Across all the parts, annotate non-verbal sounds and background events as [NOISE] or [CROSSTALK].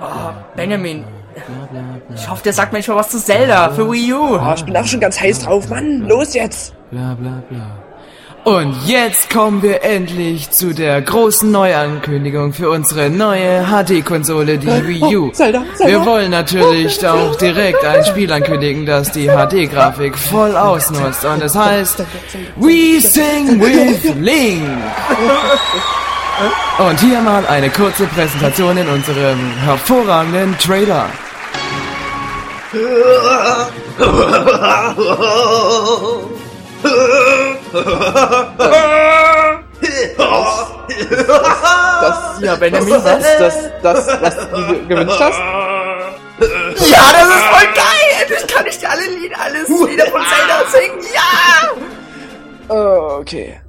Oh, Benjamin. Ich hoffe, der sagt manchmal was zu Zelda für Wii U. Oh, ich bin auch schon ganz heiß drauf, Mann. Los jetzt. Bla bla bla. Und jetzt kommen wir endlich zu der großen Neuankündigung für unsere neue HD-Konsole, die Wii U. Oh, Zelda, Zelda. Wir wollen natürlich auch direkt ein Spiel ankündigen, das die HD-Grafik voll ausnutzt. Und es heißt We Sing with Link. [LAUGHS] Und hier mal eine kurze Präsentation in unserem hervorragenden Trailer. Das, Ja, Benjamin, das, was? das, das, was du gewünscht hast? Ja, das ist voll geil! Endlich kann ich dir alle Lieder, alles Lieder von Zelda singen. Ja! Okay.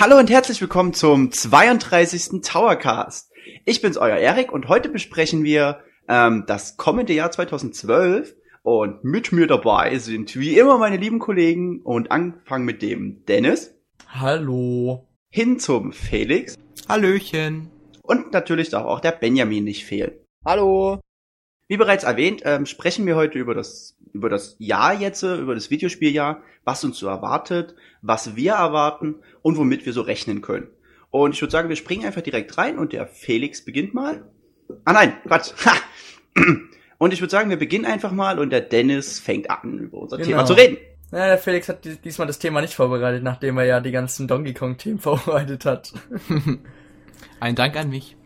Hallo und herzlich willkommen zum 32. Towercast. Ich bin's, euer Erik, und heute besprechen wir ähm, das kommende Jahr 2012. Und mit mir dabei sind wie immer meine lieben Kollegen und anfangen mit dem Dennis, Hallo. hin zum Felix Hallöchen. und natürlich darf auch der Benjamin nicht fehlen. Hallo. Wie bereits erwähnt, ähm, sprechen wir heute über das, über das Jahr jetzt, über das Videospieljahr, was uns so erwartet, was wir erwarten und womit wir so rechnen können. Und ich würde sagen, wir springen einfach direkt rein und der Felix beginnt mal. Ah nein, Quatsch. Ha! [CLEARS THROAT] Und ich würde sagen, wir beginnen einfach mal und der Dennis fängt an, über unser Genau. Thema zu reden. Ja, der Felix hat dies- diesmal das Thema nicht vorbereitet, nachdem er ja die ganzen Donkey Kong-Themen [LAUGHS] vorbereitet hat. [LAUGHS] Ein Dank an mich.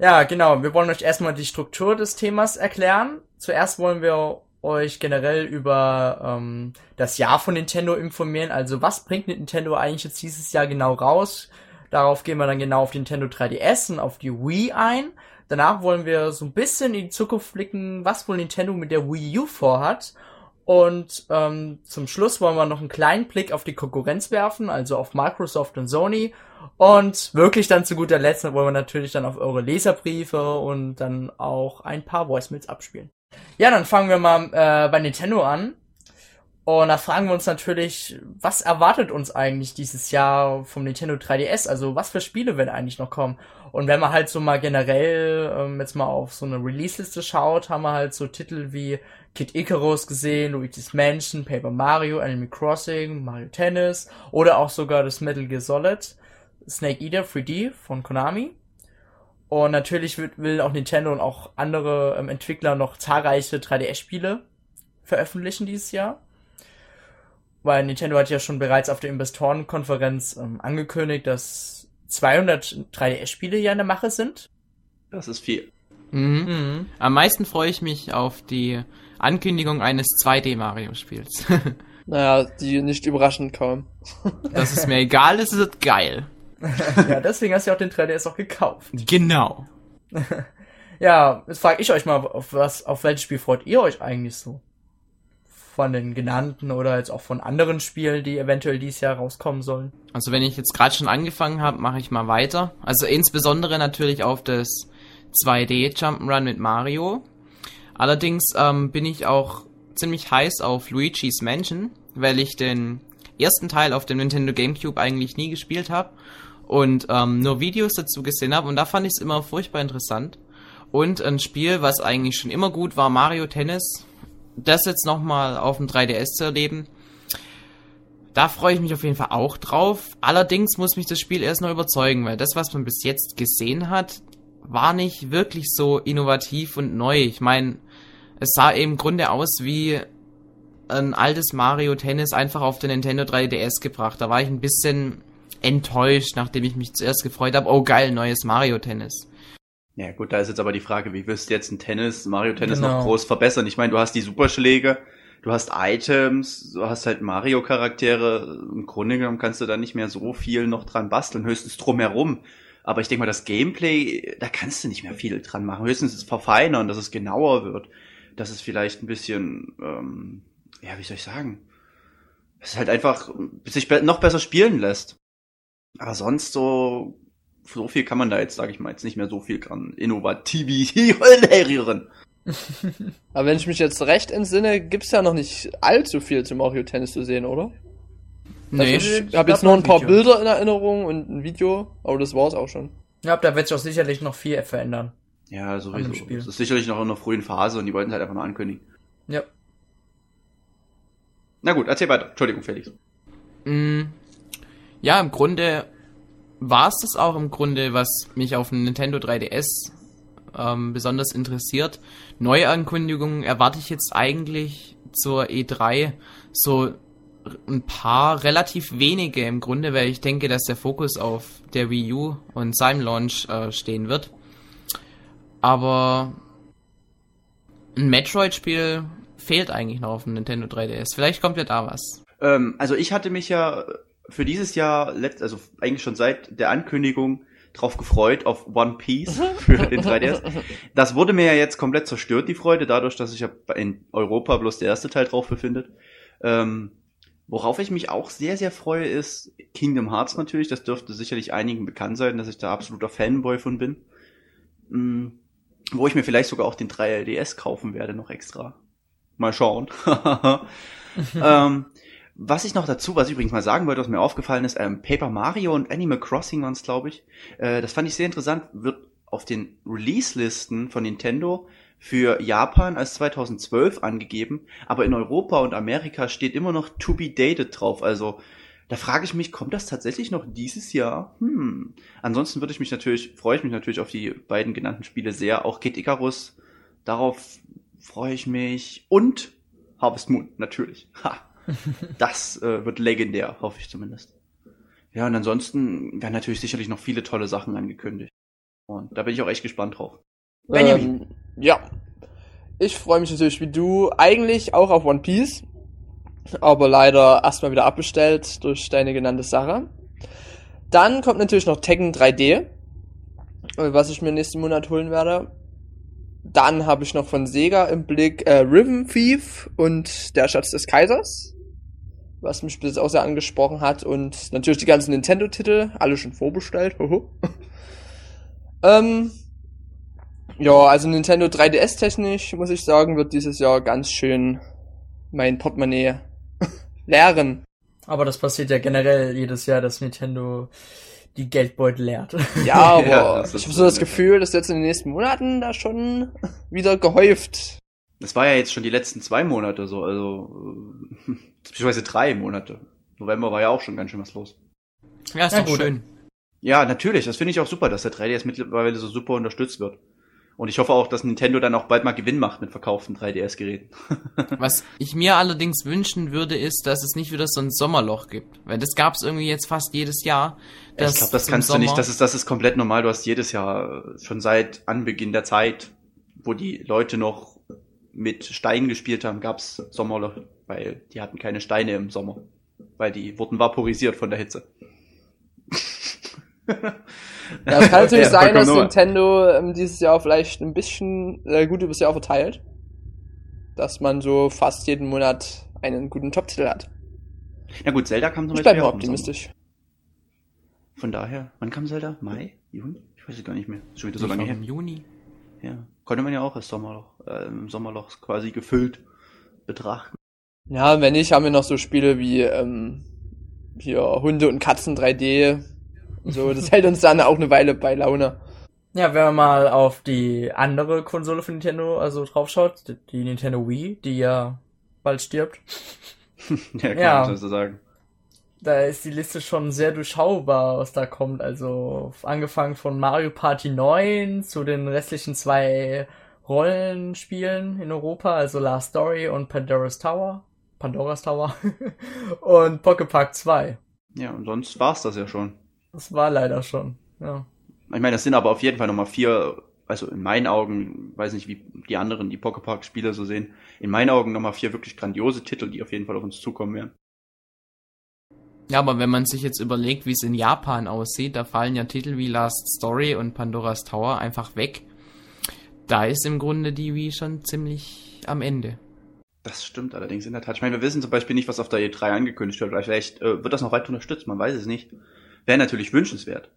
Ja, genau. Wir wollen euch erstmal die Struktur des Themas erklären. Zuerst wollen wir euch generell über ähm, das Jahr von Nintendo informieren. Also was bringt Nintendo eigentlich jetzt dieses Jahr genau raus? Darauf gehen wir dann genau auf Nintendo 3DS und auf die Wii ein. Danach wollen wir so ein bisschen in die Zukunft blicken, was wohl Nintendo mit der Wii U vorhat. Und ähm, zum Schluss wollen wir noch einen kleinen Blick auf die Konkurrenz werfen, also auf Microsoft und Sony. Und wirklich dann zu guter Letzt wollen wir natürlich dann auf eure Leserbriefe und dann auch ein paar Voicemails abspielen. Ja, dann fangen wir mal äh, bei Nintendo an. Und da fragen wir uns natürlich, was erwartet uns eigentlich dieses Jahr vom Nintendo 3DS? Also was für Spiele werden eigentlich noch kommen? Und wenn man halt so mal generell ähm, jetzt mal auf so eine Release-Liste schaut, haben wir halt so Titel wie Kid Icarus gesehen, Luigi's Mansion, Paper Mario, Animal Crossing, Mario Tennis oder auch sogar das Metal Gear Solid, Snake Eater 3D von Konami. Und natürlich wird, will auch Nintendo und auch andere ähm, Entwickler noch zahlreiche 3DS-Spiele veröffentlichen dieses Jahr. Weil Nintendo hat ja schon bereits auf der Investorenkonferenz ähm, angekündigt, dass 200 3DS-Spiele ja in der Mache sind. Das ist viel. Mhm. Mhm. Am meisten freue ich mich auf die Ankündigung eines 2D-Mario-Spiels. [LAUGHS] Naja, die nicht überraschend kaum. Dass es mir egal ist, ist es geil. [LAUGHS] ja, deswegen hast du ja auch den 3DS auch gekauft. Genau. [LAUGHS] Ja, jetzt frage ich euch mal, auf was, auf welches Spiel freut ihr euch eigentlich so? Von den genannten oder jetzt auch von anderen Spielen, die eventuell dieses Jahr rauskommen sollen? Also wenn ich jetzt gerade schon angefangen habe, mache ich mal weiter. Also insbesondere natürlich auf das 2D Jump'n'Run mit Mario. Allerdings ähm, bin ich auch ziemlich heiß auf Luigi's Mansion, weil ich den ersten Teil auf dem Nintendo GameCube eigentlich nie gespielt habe und ähm, nur Videos dazu gesehen habe und da fand ich es immer furchtbar interessant. Und ein Spiel, was eigentlich schon immer gut war, Mario Tennis, das jetzt nochmal auf dem 3DS zu erleben, da freue ich mich auf jeden Fall auch drauf. Allerdings muss mich das Spiel erst noch überzeugen, weil das, was man bis jetzt gesehen hat, war nicht wirklich so innovativ und neu. Ich meine, es sah im Grunde aus wie ein altes Mario Tennis einfach auf den Nintendo 3DS gebracht. Da war ich ein bisschen enttäuscht, nachdem ich mich zuerst gefreut habe, oh geil, neues Mario Tennis. Ja gut, da ist jetzt aber die Frage, wie wirst du jetzt ein Tennis, Mario Tennis Genau. noch groß verbessern? Ich meine, du hast die Superschläge, du hast Items, du hast halt Mario-Charaktere. Im Grunde genommen kannst du da nicht mehr so viel noch dran basteln, höchstens drumherum. Aber ich denke mal, das Gameplay, da kannst du nicht mehr viel dran machen. Höchstens es verfeinern, dass es genauer wird. Dass es vielleicht ein bisschen, ähm, ja, wie soll ich sagen? es halt einfach sich noch besser spielen lässt. Aber sonst so, so viel kann man da jetzt, sage ich mal, jetzt nicht mehr so viel dran innovativieren. [LAUGHS] Aber wenn ich mich jetzt recht entsinne, gibt's ja noch nicht allzu viel zum Mario Tennis zu sehen, oder? Nee, also ich ich habe jetzt nur ein noch ein paar Video. Bilder in Erinnerung und ein Video, aber das war's auch schon. Ja, da wird sich auch sicherlich noch viel verändern. Ja, sowieso. Spiel. Es ist sicherlich noch in einer frühen Phase und die wollten es halt einfach nur ankündigen. Ja. Na gut, erzähl weiter. Entschuldigung, Felix. Mm, ja, im Grunde war es das auch im Grunde, was mich auf dem Nintendo 3DS ähm, besonders interessiert. Neuankündigungen erwarte ich jetzt eigentlich zur E3 so ein paar relativ wenige im Grunde, weil ich denke, dass der Fokus auf der Wii U und seinem Launch äh, stehen wird. Aber ein Metroid-Spiel fehlt eigentlich noch auf dem Nintendo 3DS. Vielleicht kommt ja da was. Ähm, also ich hatte mich ja für dieses Jahr, letzt, also eigentlich schon seit der Ankündigung, drauf gefreut auf One Piece [LAUGHS] für den 3DS. Das wurde mir ja jetzt komplett zerstört, die Freude, dadurch, dass sich ja in Europa bloß der erste Teil drauf befindet. Ähm, worauf ich mich auch sehr, sehr freue, ist Kingdom Hearts natürlich. Das dürfte sicherlich einigen bekannt sein, dass ich da absoluter Fanboy von bin. Mm, wo ich mir vielleicht sogar auch den 3DS kaufen werde, noch extra. Mal schauen. [LAUGHS] [LAUGHS] ähm, was ich noch dazu, was ich übrigens mal sagen wollte, was mir aufgefallen ist, ähm, Paper Mario und Animal Crossing waren es, glaube ich. Äh, das fand ich sehr interessant, wird auf den Release-Listen von Nintendo für Japan als 2012 angegeben, aber in Europa und Amerika steht immer noch To Be Dated drauf. Also da frage ich mich, kommt das tatsächlich noch dieses Jahr? Hm. Ansonsten würde ich mich natürlich, freue ich mich natürlich auf die beiden genannten Spiele sehr. Auch Kid Icarus, darauf freue ich mich. Und Harvest Moon, natürlich. Ha. Das äh, wird legendär, hoffe ich zumindest. Ja, und ansonsten werden natürlich sicherlich noch viele tolle Sachen angekündigt. Und da bin ich auch echt gespannt drauf. Benjamin. Ähm, ja. Ich freue mich natürlich wie du eigentlich auch auf One Piece. Aber leider erstmal wieder abbestellt durch deine genannte Sache. Dann kommt natürlich noch Tekken 3D, äh, was ich mir nächsten Monat holen werde. Dann habe ich noch von Sega im Blick äh, Rhythm Thief und der Schatz des Kaisers, was mich bis jetzt auch sehr angesprochen hat. Und natürlich die ganzen Nintendo-Titel, alle schon vorbestellt. Hoho. [LAUGHS] ähm, ja, also Nintendo 3DS technisch, muss ich sagen, wird dieses Jahr ganz schön mein Portemonnaie [LAUGHS] leeren. Aber das passiert ja generell jedes Jahr, dass Nintendo die Geldbeutel leert. [LAUGHS] Ja, aber Ja, ich habe so das Gefühl, dass jetzt in den nächsten Monaten da schon wieder gehäuft. Das war ja jetzt schon die letzten zwei Monate so, also äh, [LAUGHS] beziehungsweise drei Monate. November war ja auch schon ganz schön was los. Ja, ist Ja, doch gut. schön. Ja, natürlich, das finde ich auch super, dass der 3DS mittlerweile so super unterstützt wird. Und ich hoffe auch, dass Nintendo dann auch bald mal Gewinn macht mit verkauften 3DS-Geräten. [LAUGHS] Was ich mir allerdings wünschen würde, ist, dass es nicht wieder so ein Sommerloch gibt. Weil das gab es irgendwie jetzt fast jedes Jahr. ich glaube, das kannst du nicht, Sommer- das ist, das ist komplett normal. Du hast jedes Jahr schon seit Anbeginn der Zeit, wo die Leute noch mit Steinen gespielt haben, gab's Sommerloch, weil die hatten keine Steine im Sommer. Weil die wurden vaporisiert von der Hitze. [LAUGHS] Ja, es kann natürlich Ja, sein, dass. Nintendo ähm, dieses Jahr vielleicht ein bisschen äh, gut übers Jahr verteilt. Dass man so fast jeden Monat einen guten Top-Titel hat. Na gut, Zelda kam zum Ich Beispiel bleibe im Sommer. optimistisch. Von daher, wann kam Zelda? Mai? Juni? Ich weiß es gar nicht mehr. Ist schon wieder so Ich lange her. im Juni. Ja. Konnte man ja auch als Sommerloch, äh, im Sommerloch quasi gefüllt betrachten. Ja, wenn nicht, haben wir noch so Spiele wie ähm, hier Hunde und Katzen 3D. So, das [LAUGHS] hält uns dann auch eine Weile bei Laune. Ja, wenn man mal auf die andere Konsole von Nintendo also draufschaut, die- die Nintendo Wii, die ja bald stirbt, [LAUGHS] ja, kann Ja. man so sagen. Da ist die Liste schon sehr durchschaubar, was da kommt. Also angefangen von Mario Party 9 zu den restlichen zwei Rollenspielen in Europa, also Last Story und Pandora's Tower. Pandora's Tower. [LAUGHS] und Pocket Park 2. Ja, und sonst war's das ja schon. Das war leider schon. Ja. Ich meine, das sind aber auf jeden Fall nochmal vier, also in meinen Augen, weiß nicht, wie die anderen die Pocket Park Spieler so sehen, in meinen Augen nochmal vier wirklich grandiose Titel, die auf jeden Fall auf uns zukommen werden. Ja, aber wenn man sich jetzt überlegt, wie es in Japan aussieht, da fallen ja Titel wie Last Story und Pandora's Tower einfach weg. Da ist im Grunde die Wii schon ziemlich am Ende. Das stimmt allerdings in der Tat. Ich meine, wir wissen zum Beispiel nicht, was auf der E3 angekündigt wird. Vielleicht äh, wird das noch weiter unterstützt, man weiß es nicht. Wäre natürlich wünschenswert.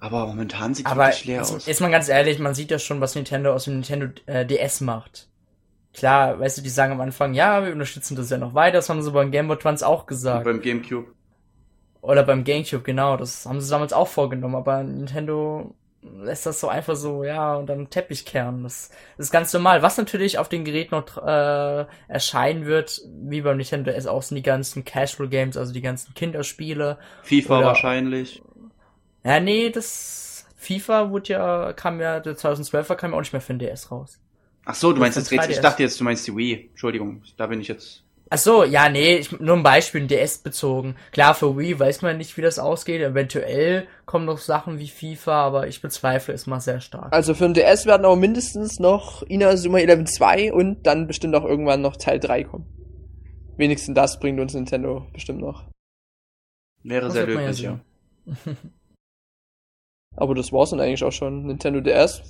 Aber momentan sieht es wirklich leer jetzt, aus. ist man ganz ehrlich, man sieht ja schon, was Nintendo aus dem Nintendo äh, DS macht. Klar, weißt du, die sagen am Anfang, ja, wir unterstützen das ja noch weiter, das haben sie beim Game Boy Advance auch Und gesagt. beim Gamecube. Oder beim Gamecube, genau, das haben sie damals auch vorgenommen, aber Nintendo lässt das so einfach so, ja, und dann Teppich kehren. Das, das ist ganz normal. Was natürlich auf den Geräten noch äh, erscheinen wird, wie beim Nintendo DS auch sind die ganzen Casual Games, also die ganzen Kinderspiele. FIFA Oder- wahrscheinlich. Ja, nee, das FIFA wurde ja, kam ja, der 2012er kam ja auch nicht mehr für den DS raus. Ach so, du meinst jetzt, ist ich 3DS. dachte jetzt, du meinst die Wii. Entschuldigung, da bin ich jetzt. Ach so, ja, nee, ich, nur ein Beispiel, DS bezogen. Klar, für Wii weiß man nicht, wie das ausgeht. Eventuell kommen noch Sachen wie FIFA, aber ich bezweifle es mal sehr stark. Also für den DS werden aber mindestens noch Inazuma 11 2 und dann bestimmt auch irgendwann noch Teil 3 kommen. Wenigstens das bringt uns Nintendo bestimmt noch. Wäre Das sehr ja löblich, ja. Aber das war's dann eigentlich auch schon. Nintendo DS,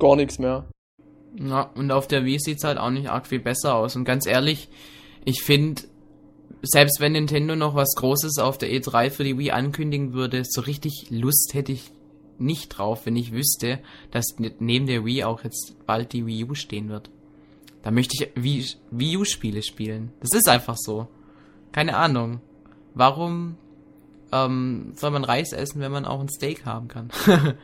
gar nichts mehr. Ja, und auf der Wii sieht's halt auch nicht arg viel besser aus. Und ganz ehrlich, ich finde, selbst wenn Nintendo noch was Großes auf der E3 für die Wii ankündigen würde, so richtig Lust hätte ich nicht drauf, wenn ich wüsste, dass ne- neben der Wii auch jetzt bald die Wii U stehen wird. Da möchte ich Wii, Wii U-Spiele spielen. Das ist einfach so. Keine Ahnung. Warum ähm, soll man Reis essen, wenn man auch ein Steak haben kann? [LAUGHS]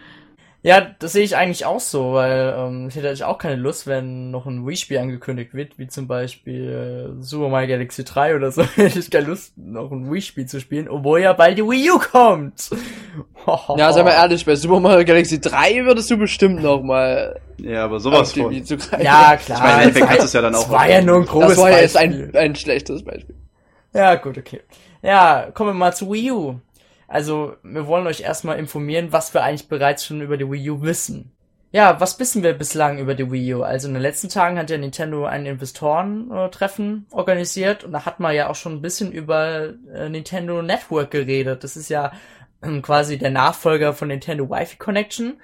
Ja, das sehe ich eigentlich auch so, weil ähm, ich hätte eigentlich auch keine Lust, wenn noch ein Wii-Spiel angekündigt wird, wie zum Beispiel äh, Super Mario Galaxy 3 oder so. [LAUGHS] hätte ich keine Lust, noch ein Wii-Spiel zu spielen, obwohl ja bald die Wii U kommt. [LAUGHS] Ja, sei mal ehrlich, bei Super Mario Galaxy 3 würdest du bestimmt noch mal Ja, aber sowas von. Ja, klar. Ich meine, im Endeffekt du es ja dann auch Das war ja nur ein grobes Das war ja jetzt ein, ein schlechtes Beispiel. Ja, gut, okay. Ja, kommen wir mal zu Wii U. Also, wir wollen euch erstmal informieren, was wir eigentlich bereits schon über die Wii U wissen. Ja, was wissen wir bislang über die Wii U? Also in den letzten Tagen hat ja Nintendo ein Investorentreffen organisiert und da hat man ja auch schon ein bisschen über äh, Nintendo Network geredet. Das ist ja ähm, quasi der Nachfolger von Nintendo Wi-Fi Connection.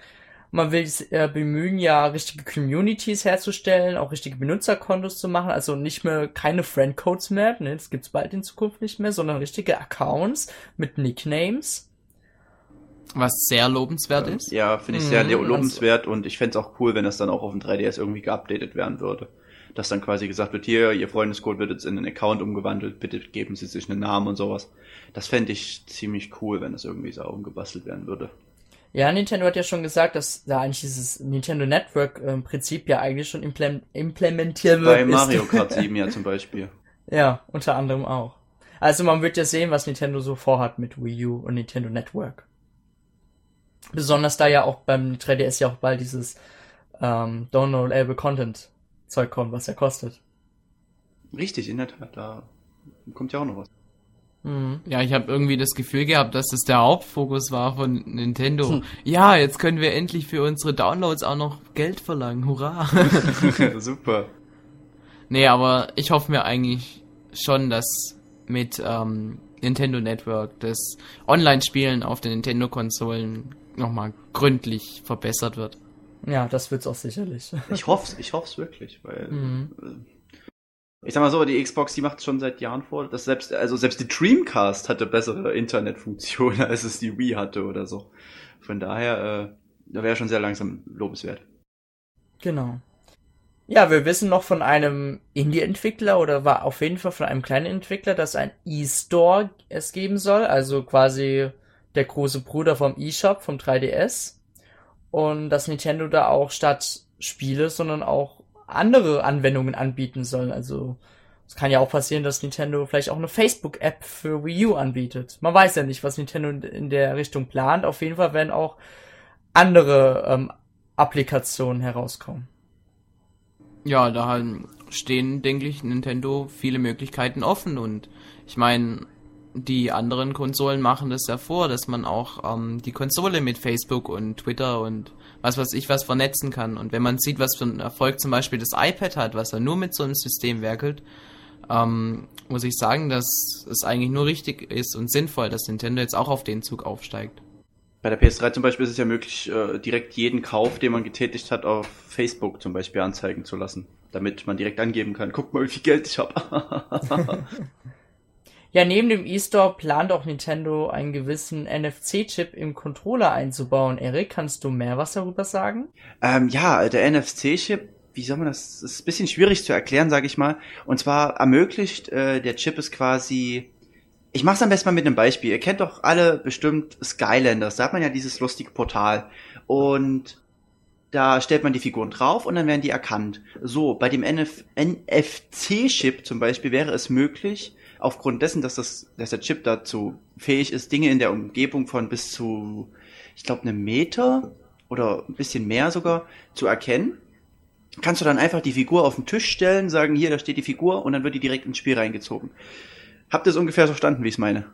Man will sich äh, bemühen, ja richtige Communities herzustellen, auch richtige Benutzerkontos zu machen, also nicht mehr keine Friendcodes mehr, ne, das gibt's bald in Zukunft nicht mehr, sondern richtige Accounts mit Nicknames. Was sehr lobenswert ist. Ja, finde ich sehr Mhm, lobenswert und ich fände es auch cool, wenn das dann auch auf dem 3DS irgendwie geupdatet werden würde. Dass dann quasi gesagt wird, hier, Ihr Freundescode wird jetzt in einen Account umgewandelt, bitte geben Sie sich einen Namen und sowas. Das fände ich ziemlich cool, wenn das irgendwie so umgebastelt werden würde. Ja, Nintendo hat ja schon gesagt, dass da eigentlich dieses Nintendo Network äh, im Prinzip ja eigentlich schon implem implementiert Bei ist. Mario Kart 7 ja [LAUGHS] zum Beispiel. Ja, unter anderem auch. Also man wird ja sehen, was Nintendo so vorhat mit Wii U und Nintendo Network. Besonders da ja auch beim 3DS ja auch bald dieses ähm, Downloadable Content Zeug kommt, was ja kostet. Richtig, in der Tat, da kommt ja auch noch was. Ja, ich habe irgendwie das Gefühl gehabt, dass das der Hauptfokus war von Nintendo. Hm. Ja, jetzt können wir endlich für unsere Downloads auch noch Geld verlangen. Hurra! [LAUGHS] Super. nee, aber ich hoffe mir eigentlich schon, dass mit ähm, Nintendo Network das Online-Spielen auf den Nintendo-Konsolen nochmal gründlich verbessert wird. Ja, das wird's auch sicherlich. Ich hoff's, ich hoff's wirklich, weil Mhm. äh, ich sag mal so, die Xbox, die macht schon seit Jahren vor, dass selbst also selbst die Dreamcast hatte bessere Internetfunktionen, [LAUGHS] als es die Wii hatte oder so. Von daher, äh, da wäre schon sehr langsam lobenswert. Genau. Ja, wir wissen noch von einem Indie-Entwickler oder war auf jeden Fall von einem kleinen Entwickler, dass ein E-Store es geben soll, also quasi der große Bruder vom eShop, vom 3DS. Und dass Nintendo da auch statt Spiele, sondern auch andere Anwendungen anbieten soll. Also es kann ja auch passieren, dass Nintendo vielleicht auch eine Facebook-App für Wii U anbietet. Man weiß ja nicht, was Nintendo in- in der Richtung plant. Auf jeden Fall werden auch andere ähm, Applikationen herauskommen. Ja, da stehen, denke ich, Nintendo viele Möglichkeiten offen und ich meine, die anderen Konsolen machen das ja vor, dass man auch ähm, die Konsole mit Facebook und Twitter und was weiß ich was vernetzen kann. Und wenn man sieht, was für einen Erfolg zum Beispiel das iPad hat, was ja nur mit so einem System werkelt, ähm, muss ich sagen, dass es eigentlich nur richtig ist und sinnvoll, dass Nintendo jetzt auch auf den Zug aufsteigt. Bei der PS3 zum Beispiel ist es ja möglich, äh, direkt jeden Kauf, den man getätigt hat, auf Facebook zum Beispiel anzeigen zu lassen. damit man direkt angeben kann, guck mal, wie viel Geld ich habe. [LAUGHS] [LAUGHS] Ja, neben dem E-Store plant auch Nintendo einen gewissen NFC-Chip im Controller einzubauen. Erik, kannst du mehr was darüber sagen? ähm, ja, der NFC-Chip, wie soll man das, das ist ein bisschen schwierig zu erklären, sage ich mal. Und zwar ermöglicht, äh, der Chip ist quasi, ich mach's am besten mal mit einem Beispiel. Ihr kennt doch alle bestimmt Skylanders, da hat man ja dieses lustige Portal. Und da stellt man die Figuren drauf und dann werden die erkannt. So, bei dem NF NFC-Chip zum Beispiel wäre es möglich, aufgrund dessen, dass, das, dass der Chip dazu fähig ist, Dinge in der Umgebung von bis zu, ich glaube, einem Meter oder ein bisschen mehr sogar zu erkennen, kannst du dann einfach die Figur auf den Tisch stellen, sagen, hier, da steht die Figur und dann wird die direkt ins Spiel reingezogen. Habt ihr es ungefähr verstanden, wie ich es meine?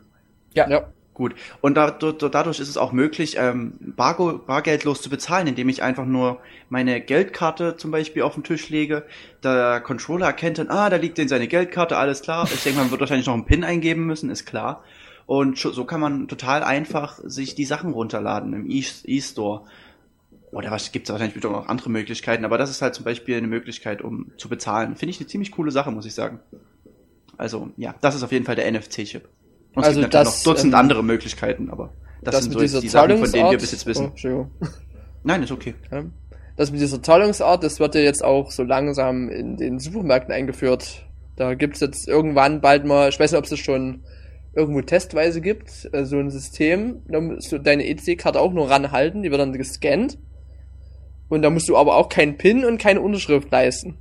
Ja. Ja. Gut. Und da, da, dadurch ist es auch möglich, ähm, Bargo, bargeldlos zu bezahlen, indem ich einfach nur meine Geldkarte zum Beispiel auf den Tisch lege. Der Controller erkennt dann, ah, da liegt denn seine Geldkarte, alles klar. Ich denke, man wird wahrscheinlich noch einen PIN eingeben müssen, ist klar. Und so kann man total einfach sich die Sachen runterladen im E- E-Store. Oder was gibt's wahrscheinlich bestimmt auch noch andere Möglichkeiten, aber das ist halt zum Beispiel eine Möglichkeit, um zu bezahlen. Finde ich eine ziemlich coole Sache, muss ich sagen. Also, ja, das ist auf jeden Fall der NFC-Chip. Und es Also gibt natürlich das, noch Dutzend ähm, andere Möglichkeiten, aber das, Das, sind so jetzt die Sachen, von denen wir bis jetzt Oh, wissen. Entschuldigung. Nein, ist okay. Das mit dieser Zahlungsart, das wird ja jetzt auch so langsam in den Supermärkten eingeführt. Da gibt's jetzt irgendwann bald mal, ich weiß nicht, ob es das schon irgendwo testweise gibt, äh, so ein System, da musst du deine EC-Karte auch nur ranhalten, die wird dann gescannt. Und da musst du aber auch keinen PIN und keine Unterschrift leisten.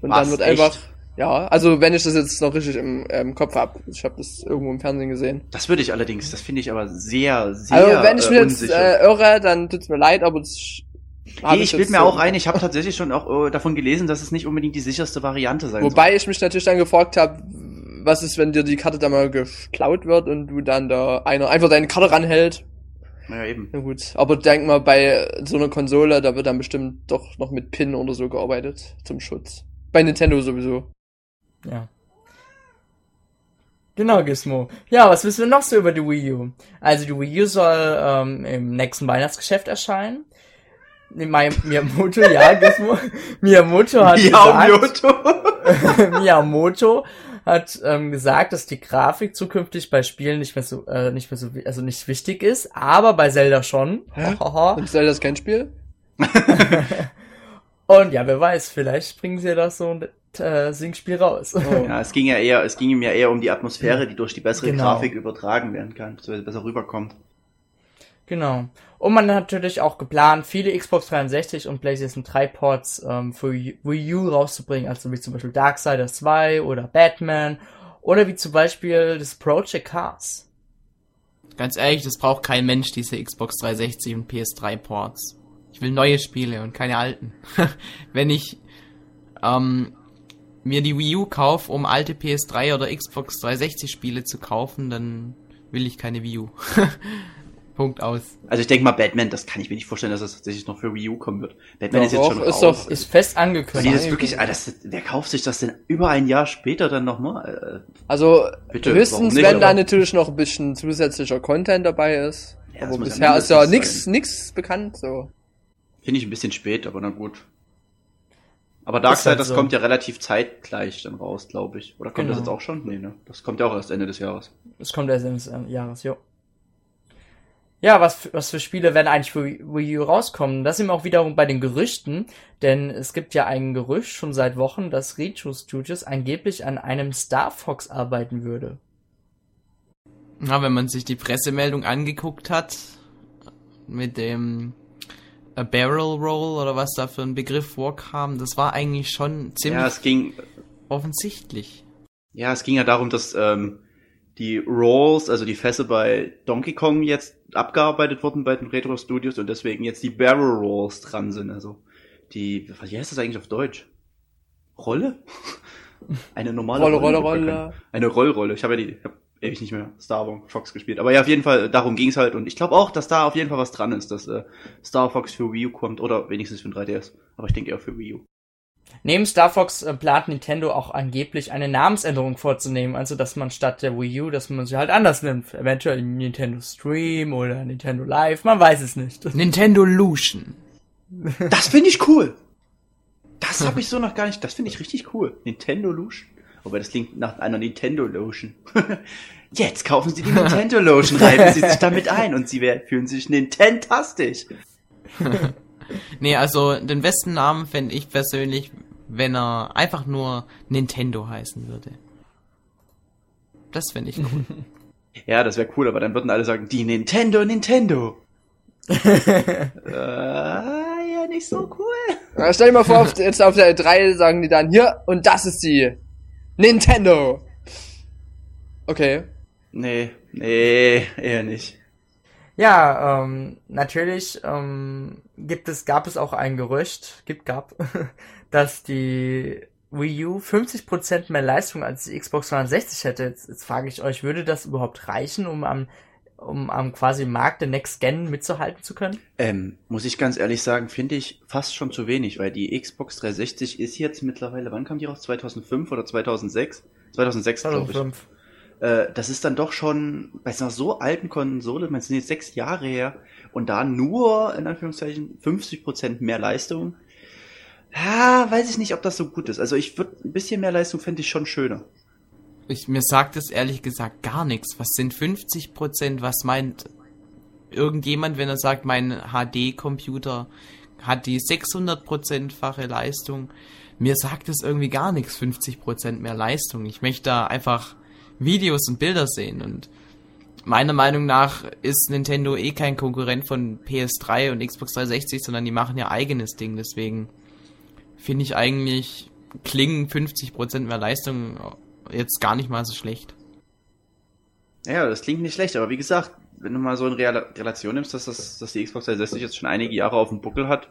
Und Was? dann wird Echt? einfach, ja, also wenn ich das jetzt noch richtig im, im Kopf hab, ich habe das irgendwo im Fernsehen gesehen. Das würde ich allerdings, das finde ich aber sehr, sehr Also wenn ich äh, mich jetzt äh, irre, dann tut's mir leid, aber das nee, ich jetzt bild mir so- auch ein, ich habe tatsächlich schon auch äh, davon gelesen, dass es nicht unbedingt die sicherste Variante sein Wobei ich mich natürlich dann gefragt habe, was ist, wenn dir die Karte dann mal geklaut wird und du dann da einer einfach deine Karte ranhält. soll. Ja, eben. Na gut, aber denk mal, bei so einer Konsole, da wird dann bestimmt doch noch mit PIN oder so gearbeitet zum Schutz. Bei Nintendo sowieso. Ja. Genau, Gizmo. Ja, was wissen wir noch so über die Wii U? Also die Wii U soll ähm, im nächsten Weihnachtsgeschäft erscheinen. Mi- Miyamoto, ja, Gizmo. [LAUGHS] Miyamoto hat gesagt. [LAUGHS] Miyamoto hat ähm, gesagt, dass die Grafik zukünftig bei Spielen nicht mehr so, äh, nicht mehr so, also nicht wichtig ist, aber bei Zelda schon. [LAUGHS] Und Zelda ist kein Spiel? Und ja, wer weiß, vielleicht bringen sie ja das so ein äh, Singspiel raus. Oh. [LAUGHS] Ja, es ging ja eher, es ging ihm ja eher um die Atmosphäre, die durch die bessere Genau. Grafik übertragen werden kann, beziehungsweise besser rüberkommt. Genau. Und man hat natürlich auch geplant, viele Xbox 360 und PlayStation 3 Ports ähm, für Wii U rauszubringen, also wie zum Beispiel Darksiders 2 oder Batman oder wie zum Beispiel das Project Cars. Ganz ehrlich, das braucht kein Mensch, diese Xbox 360 und PS3 Ports. Ich will neue Spiele und keine alten. [LAUGHS] Wenn ich ähm, mir die Wii U kaufe, um alte PS3 oder Xbox 360 Spiele zu kaufen, dann will ich keine Wii U. [LAUGHS] Punkt aus. Also ich denke mal, Batman, das kann ich mir nicht vorstellen, dass das tatsächlich noch für Wii U kommen wird. Batman Doch, ist jetzt schon ist raus. doch- Ist fest angekündigt. die das wirklich, ah, das, wer kauft sich das denn über ein Jahr später dann nochmal? Also Bitte, höchstens, nicht, wenn da natürlich noch ein bisschen zusätzlicher Content dabei ist. Ja, aber bisher ist ja sein. nix bekannt, so. Finde ich ein bisschen spät, aber na gut. Aber Ist halt Darkseid, das so. kommt ja relativ zeitgleich dann raus, glaube ich. Oder kommt das Genau. jetzt auch schon? Nee, ne? Das kommt ja auch erst Ende des Jahres. Es kommt erst Ende des ähm, Jahres, jo. Ja, was, für- was für Spiele werden eigentlich für Wii U rauskommen? Das sind wir auch wiederum bei den Gerüchten, denn es gibt ja ein Gerücht schon seit Wochen, dass Retro Studios angeblich an einem Star Fox arbeiten würde. Na, wenn man sich die Pressemeldung angeguckt hat, mit dem a Barrel Roll oder was da für ein Begriff vorkam, das war eigentlich schon ziemlich Ja, es ging, offensichtlich. ja, es ging ja darum, dass ähm, die Rolls, also die Fässer bei Donkey Kong jetzt abgearbeitet wurden bei den Retro Studios und deswegen jetzt die Barrel Rolls dran sind. Also die, wie heißt das eigentlich auf Deutsch? Rolle? [LAUGHS] Eine normale Rolle, Rolle, Rolle. Rolle. Eine Rollrolle. Ich habe ja die, ich hab ewig nicht mehr Star Fox gespielt. Aber ja, auf jeden Fall, darum ging's halt. Und ich glaube auch, dass da auf jeden Fall was dran ist, dass äh, Star Fox für Wii U kommt. Oder wenigstens für den 3DS. Aber ich denke eher für Wii U. Neben Star Fox äh, plant Nintendo auch angeblich eine Namensänderung vorzunehmen, also dass man statt der Wii U, dass man sie halt anders nimmt. Eventuell Nintendo Stream oder Nintendo Live, man weiß es nicht. [LAUGHS] Nintendo Lution. Das finde ich cool. Das habe [LAUGHS] ich so noch gar nicht. Das finde ich richtig cool. Nintendo Lotion. Wobei das klingt nach einer Nintendo Lotion. [LAUGHS] Jetzt kaufen Sie die Nintendo Lotion, [LAUGHS] reiben Sie sich damit ein und Sie werden, fühlen sich Nintendastisch. [LAUGHS] nee, also den besten Namen fände ich persönlich, wenn er einfach nur Nintendo heißen würde. Das fände ich cool. ja, das wäre cool, aber dann würden alle sagen, die Nintendo Nintendo. äh, ja, nicht so cool. Ja, stell dir mal vor, auf, jetzt auf der 3 sagen die dann hier und das ist die Nintendo. Okay. Nee, nee, eher nicht. Ja, ähm, natürlich ähm, gibt es, gab es auch ein Gerücht, gibt, gab, [LAUGHS] dass die Wii U 50% mehr Leistung als die Xbox 360 hätte. Jetzt, jetzt frage ich euch, würde das überhaupt reichen, um am um am quasi Markt der Next Gen mitzuhalten zu können? Ähm, muss ich ganz ehrlich sagen, finde ich fast schon zu wenig, weil die Xbox 360 ist jetzt mittlerweile, wann kam die raus? 2005 oder 2006? 2006, 2005. glaube ich äh, das ist dann doch schon bei einer so alten Konsole, man sind jetzt sechs Jahre her und da nur in Anführungszeichen 50 Prozent mehr Leistung. Ja, weiß ich nicht, ob das so gut ist. Also ich würde ein bisschen mehr Leistung fände ich schon schöner. Ich, mir sagt es ehrlich gesagt gar nichts. Was sind 50 Prozent? Was meint irgendjemand, wenn er sagt, mein HD-Computer hat die 600-fache Leistung? Mir sagt es irgendwie gar nichts, 50 Prozent mehr Leistung. Ich möchte da einfach Videos und Bilder sehen und meiner Meinung nach ist Nintendo eh kein Konkurrent von PS3 und Xbox 360, sondern die machen ja eigenes Ding. Deswegen finde ich eigentlich klingen 50% mehr Leistung jetzt gar nicht mal so schlecht. Ja, das klingt nicht schlecht, aber wie gesagt, wenn du mal so in Relation nimmst, dass, das, dass die Xbox 360 jetzt schon einige Jahre auf dem Buckel hat,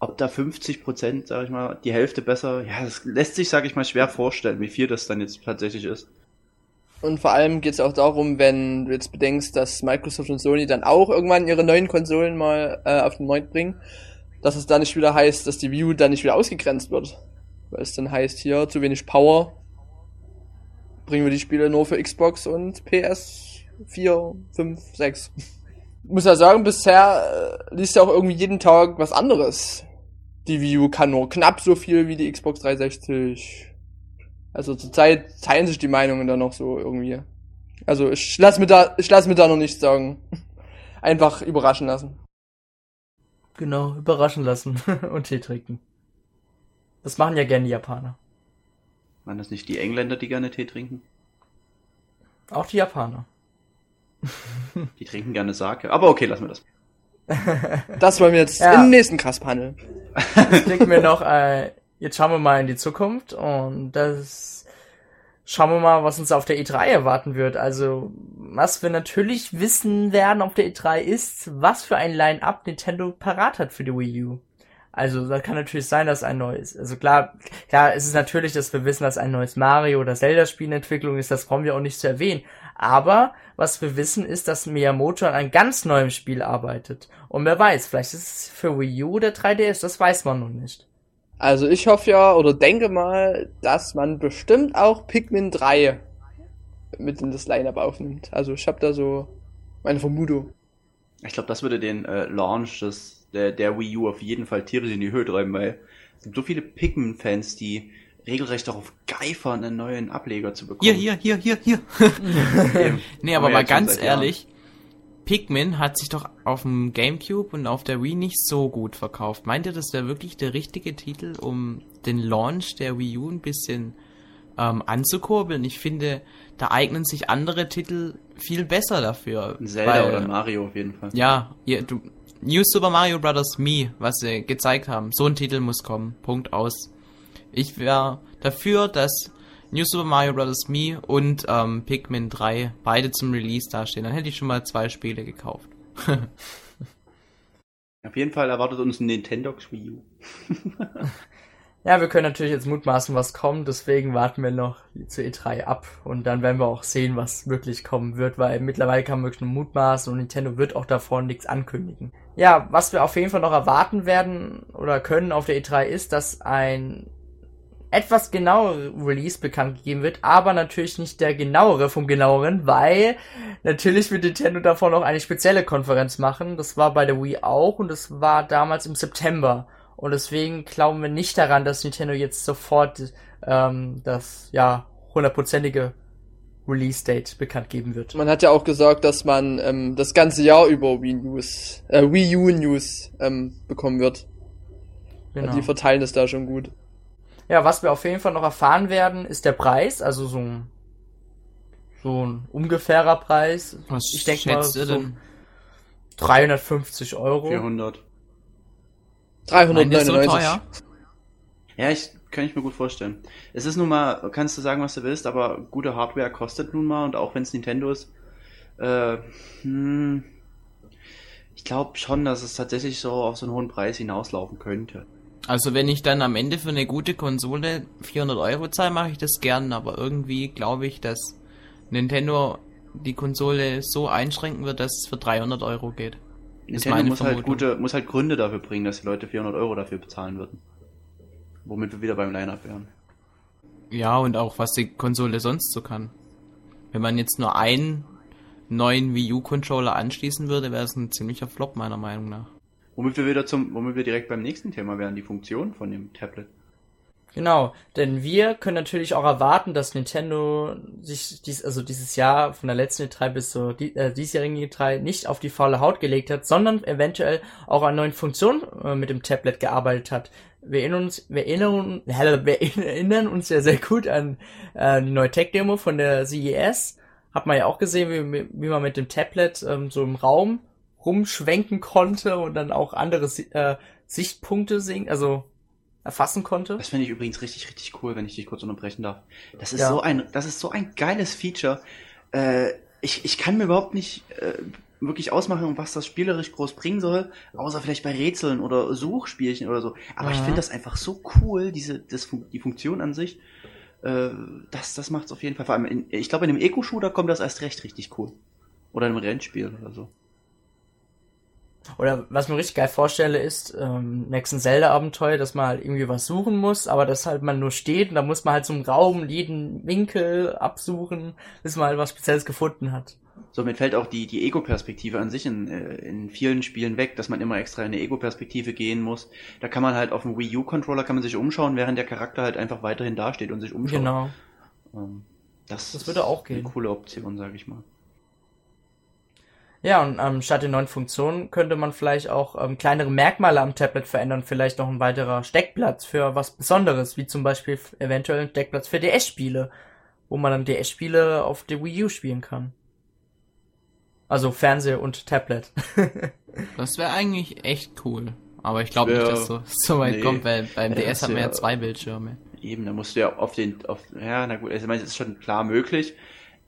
ob da 50 Prozent, sag ich mal, die Hälfte besser, ja, das lässt sich, sag ich mal, schwer vorstellen, wie viel das dann jetzt tatsächlich ist. Und vor allem geht es auch darum, wenn du jetzt bedenkst, dass Microsoft und Sony dann auch irgendwann ihre neuen Konsolen mal äh, auf den Markt bringen, dass es dann nicht wieder heißt, dass die Wii U dann nicht wieder ausgegrenzt wird. Weil es dann heißt, hier zu wenig Power, bringen wir die Spiele nur für Xbox und PS 4, 5, 6. Ich muss ja sagen, bisher äh, liest ja auch irgendwie jeden Tag was anderes. Die Wii U kann nur knapp so viel wie die Xbox 360 also zurzeit teilen sich die Meinungen da noch so irgendwie. Also ich lass mir da, ich lass mir da noch nichts sagen. [LAUGHS] Einfach überraschen lassen. Genau, überraschen lassen [LAUGHS] und Tee trinken. Das machen ja gerne die Japaner. Waren das nicht die Engländer, die gerne Tee trinken? Auch die Japaner. [LAUGHS] die trinken gerne Sake. Aber okay, lassen wir das. [LAUGHS] Das wollen wir jetzt ja. im nächsten Kaspanel. Das klingt mir noch äh, jetzt schauen wir mal in die Zukunft und das schauen wir mal, was uns auf der E3 erwarten wird. Also, was wir natürlich wissen werden auf der E3 ist, was für ein Line-Up Nintendo parat hat für die Wii U. Also, das kann natürlich sein, dass ein neues, also klar, klar, es ist natürlich, dass wir wissen, dass ein neues Mario oder Zelda-Spiel in Entwicklung ist, das brauchen wir auch nicht zu erwähnen. Aber, was wir wissen, ist, dass Miyamoto an einem ganz neuen Spiel arbeitet. Und wer weiß, vielleicht ist es für Wii U oder 3DS, das weiß man noch nicht. Also ich hoffe ja oder denke mal, dass man bestimmt auch Pikmin 3 mit in das Lineup aufnimmt. Also ich habe da so meine Vermutung. Ich glaube, das würde den äh, Launch des, der, der Wii U auf jeden Fall tierisch in die Höhe treiben, weil es gibt so viele Pikmin-Fans, die regelrecht darauf geifern, einen neuen Ableger zu bekommen. Hier, hier, hier, hier, hier. [LAUGHS] nee, aber mal ganz ehrlich, Pikmin hat sich doch auf dem GameCube und auf der Wii nicht so gut verkauft. Meint ihr, das wäre wirklich der richtige Titel, um den Launch der Wii U ein bisschen ähm, anzukurbeln? Ich finde, da eignen sich andere Titel viel besser dafür. Zelda weil, oder Mario auf jeden Fall. Ja, ihr, du, New Super Mario Bros. Me, was sie gezeigt haben. So ein Titel muss kommen. Punkt aus. Ich wäre dafür, dass New Super Mario Bros. Me und ähm, Pikmin 3 beide zum Release dastehen. Dann hätte ich schon mal zwei Spiele gekauft. [LAUGHS] Auf jeden Fall erwartet uns ein Nintendo Wii U. [LAUGHS] ja, wir können natürlich jetzt mutmaßen, was kommt, deswegen warten wir noch zur E3 ab und dann werden wir auch sehen, was wirklich kommen wird, weil mittlerweile kann man wirklich nur mutmaßen und Nintendo wird auch davor nichts ankündigen. Ja, was wir auf jeden Fall noch erwarten werden oder können auf der E3 ist, dass ein etwas genauere Release bekannt gegeben wird, aber natürlich nicht der genauere vom genaueren, weil natürlich wird Nintendo davor noch eine spezielle Konferenz machen. Das war bei der Wii auch und das war damals im September. Und deswegen glauben wir nicht daran, dass Nintendo jetzt sofort ähm, das ja hundertprozentige Release-Date bekannt geben wird. Man hat ja auch gesagt, dass man ähm, das ganze Jahr über Wii News, äh, Wii U News ähm, bekommen wird. Genau. Also die verteilen das da schon gut. Ja, was wir auf jeden Fall noch erfahren werden, ist der Preis, also so ein so ein ungefährer Preis. Was ich denke mal so denn? 350 Euro. 400. 399. So ja, ich kann ich mir gut vorstellen. Es ist nun mal, kannst du sagen, was du willst, aber gute Hardware kostet nun mal und auch wenn es Nintendo ist, äh, hm, ich glaube schon, dass es tatsächlich so auf so einen hohen Preis hinauslaufen könnte. Also wenn ich dann am Ende für eine gute Konsole 400 Euro zahle, mache ich das gern, aber irgendwie glaube ich, dass Nintendo die Konsole so einschränken wird, dass es für 300 Euro geht. Nintendo muss halt, gute, muss halt Gründe dafür bringen, dass die Leute 400 Euro dafür bezahlen würden. Womit wir wieder beim Line-Up wären. Ja, und auch was die Konsole sonst so kann. Wenn man jetzt nur einen neuen Wii U-Controller anschließen würde, wäre es ein ziemlicher Flop, meiner Meinung nach. Womit wir wieder zum, womit wir direkt beim nächsten Thema wären, die Funktion von dem Tablet. Genau, denn wir können natürlich auch erwarten, dass Nintendo sich dies, also dieses Jahr von der letzten E3 bis zur die, äh, diesjährigen E3 nicht auf die faule Haut gelegt hat, sondern eventuell auch an neuen Funktionen äh, mit dem Tablet gearbeitet hat. Wir erinnern uns, wir erinnern, wir erinnern uns ja sehr gut an äh, die neue Tech-Demo von der CES. Hat man ja auch gesehen, wie, wie man mit dem Tablet ähm, so im Raum rumschwenken konnte und dann auch andere äh, Sichtpunkte sehen, also erfassen konnte. Das finde ich übrigens richtig, richtig cool, wenn ich dich kurz unterbrechen darf. Das ist ja. so ein, das ist so ein geiles Feature. Äh, ich, ich kann mir überhaupt nicht äh, wirklich ausmachen, was das spielerisch groß bringen soll, außer vielleicht bei Rätseln oder Suchspielchen oder so. Aber ja. ich finde das einfach so cool, diese, das, die Funktion an sich. Äh, das, das macht's auf jeden Fall. Vor allem, in, ich glaube, in einem Eco-Shooter kommt das erst recht richtig cool. Oder in einem Rennspiel oder so. Oder was mir richtig geil vorstelle, ist ähm, nächsten Zelda-Abenteuer, dass man halt irgendwie was suchen muss, aber dass halt man nur steht und da muss man halt so einen Raum, jeden Winkel absuchen, bis man halt was Spezielles gefunden hat. Somit fällt auch die, die Ego-Perspektive an sich in, äh, in vielen Spielen weg, dass man immer extra in eine Ego-Perspektive gehen muss. Da kann man halt auf dem Wii U-Controller kann man sich umschauen, während der Charakter halt einfach weiterhin dasteht und sich umschaut. Genau. Ähm, das, das würde auch gehen. Eine coole Option, sage ich mal. Ja, und ähm, statt den neuen Funktionen könnte man vielleicht auch ähm, kleinere Merkmale am Tablet verändern, vielleicht noch ein weiterer Steckplatz für was Besonderes, wie zum Beispiel eventuell ein Steckplatz für DS-Spiele, wo man dann DS-Spiele auf der Wii U spielen kann. Also Fernseher und Tablet. [LAUGHS] das wäre eigentlich echt cool. Aber ich glaube nicht, dass so, so weit nee, kommt, weil beim DS hat man ja zwei Bildschirme. Eben, da musst du ja auf den, auf, ja, na gut, also ich meine, es ist schon klar möglich,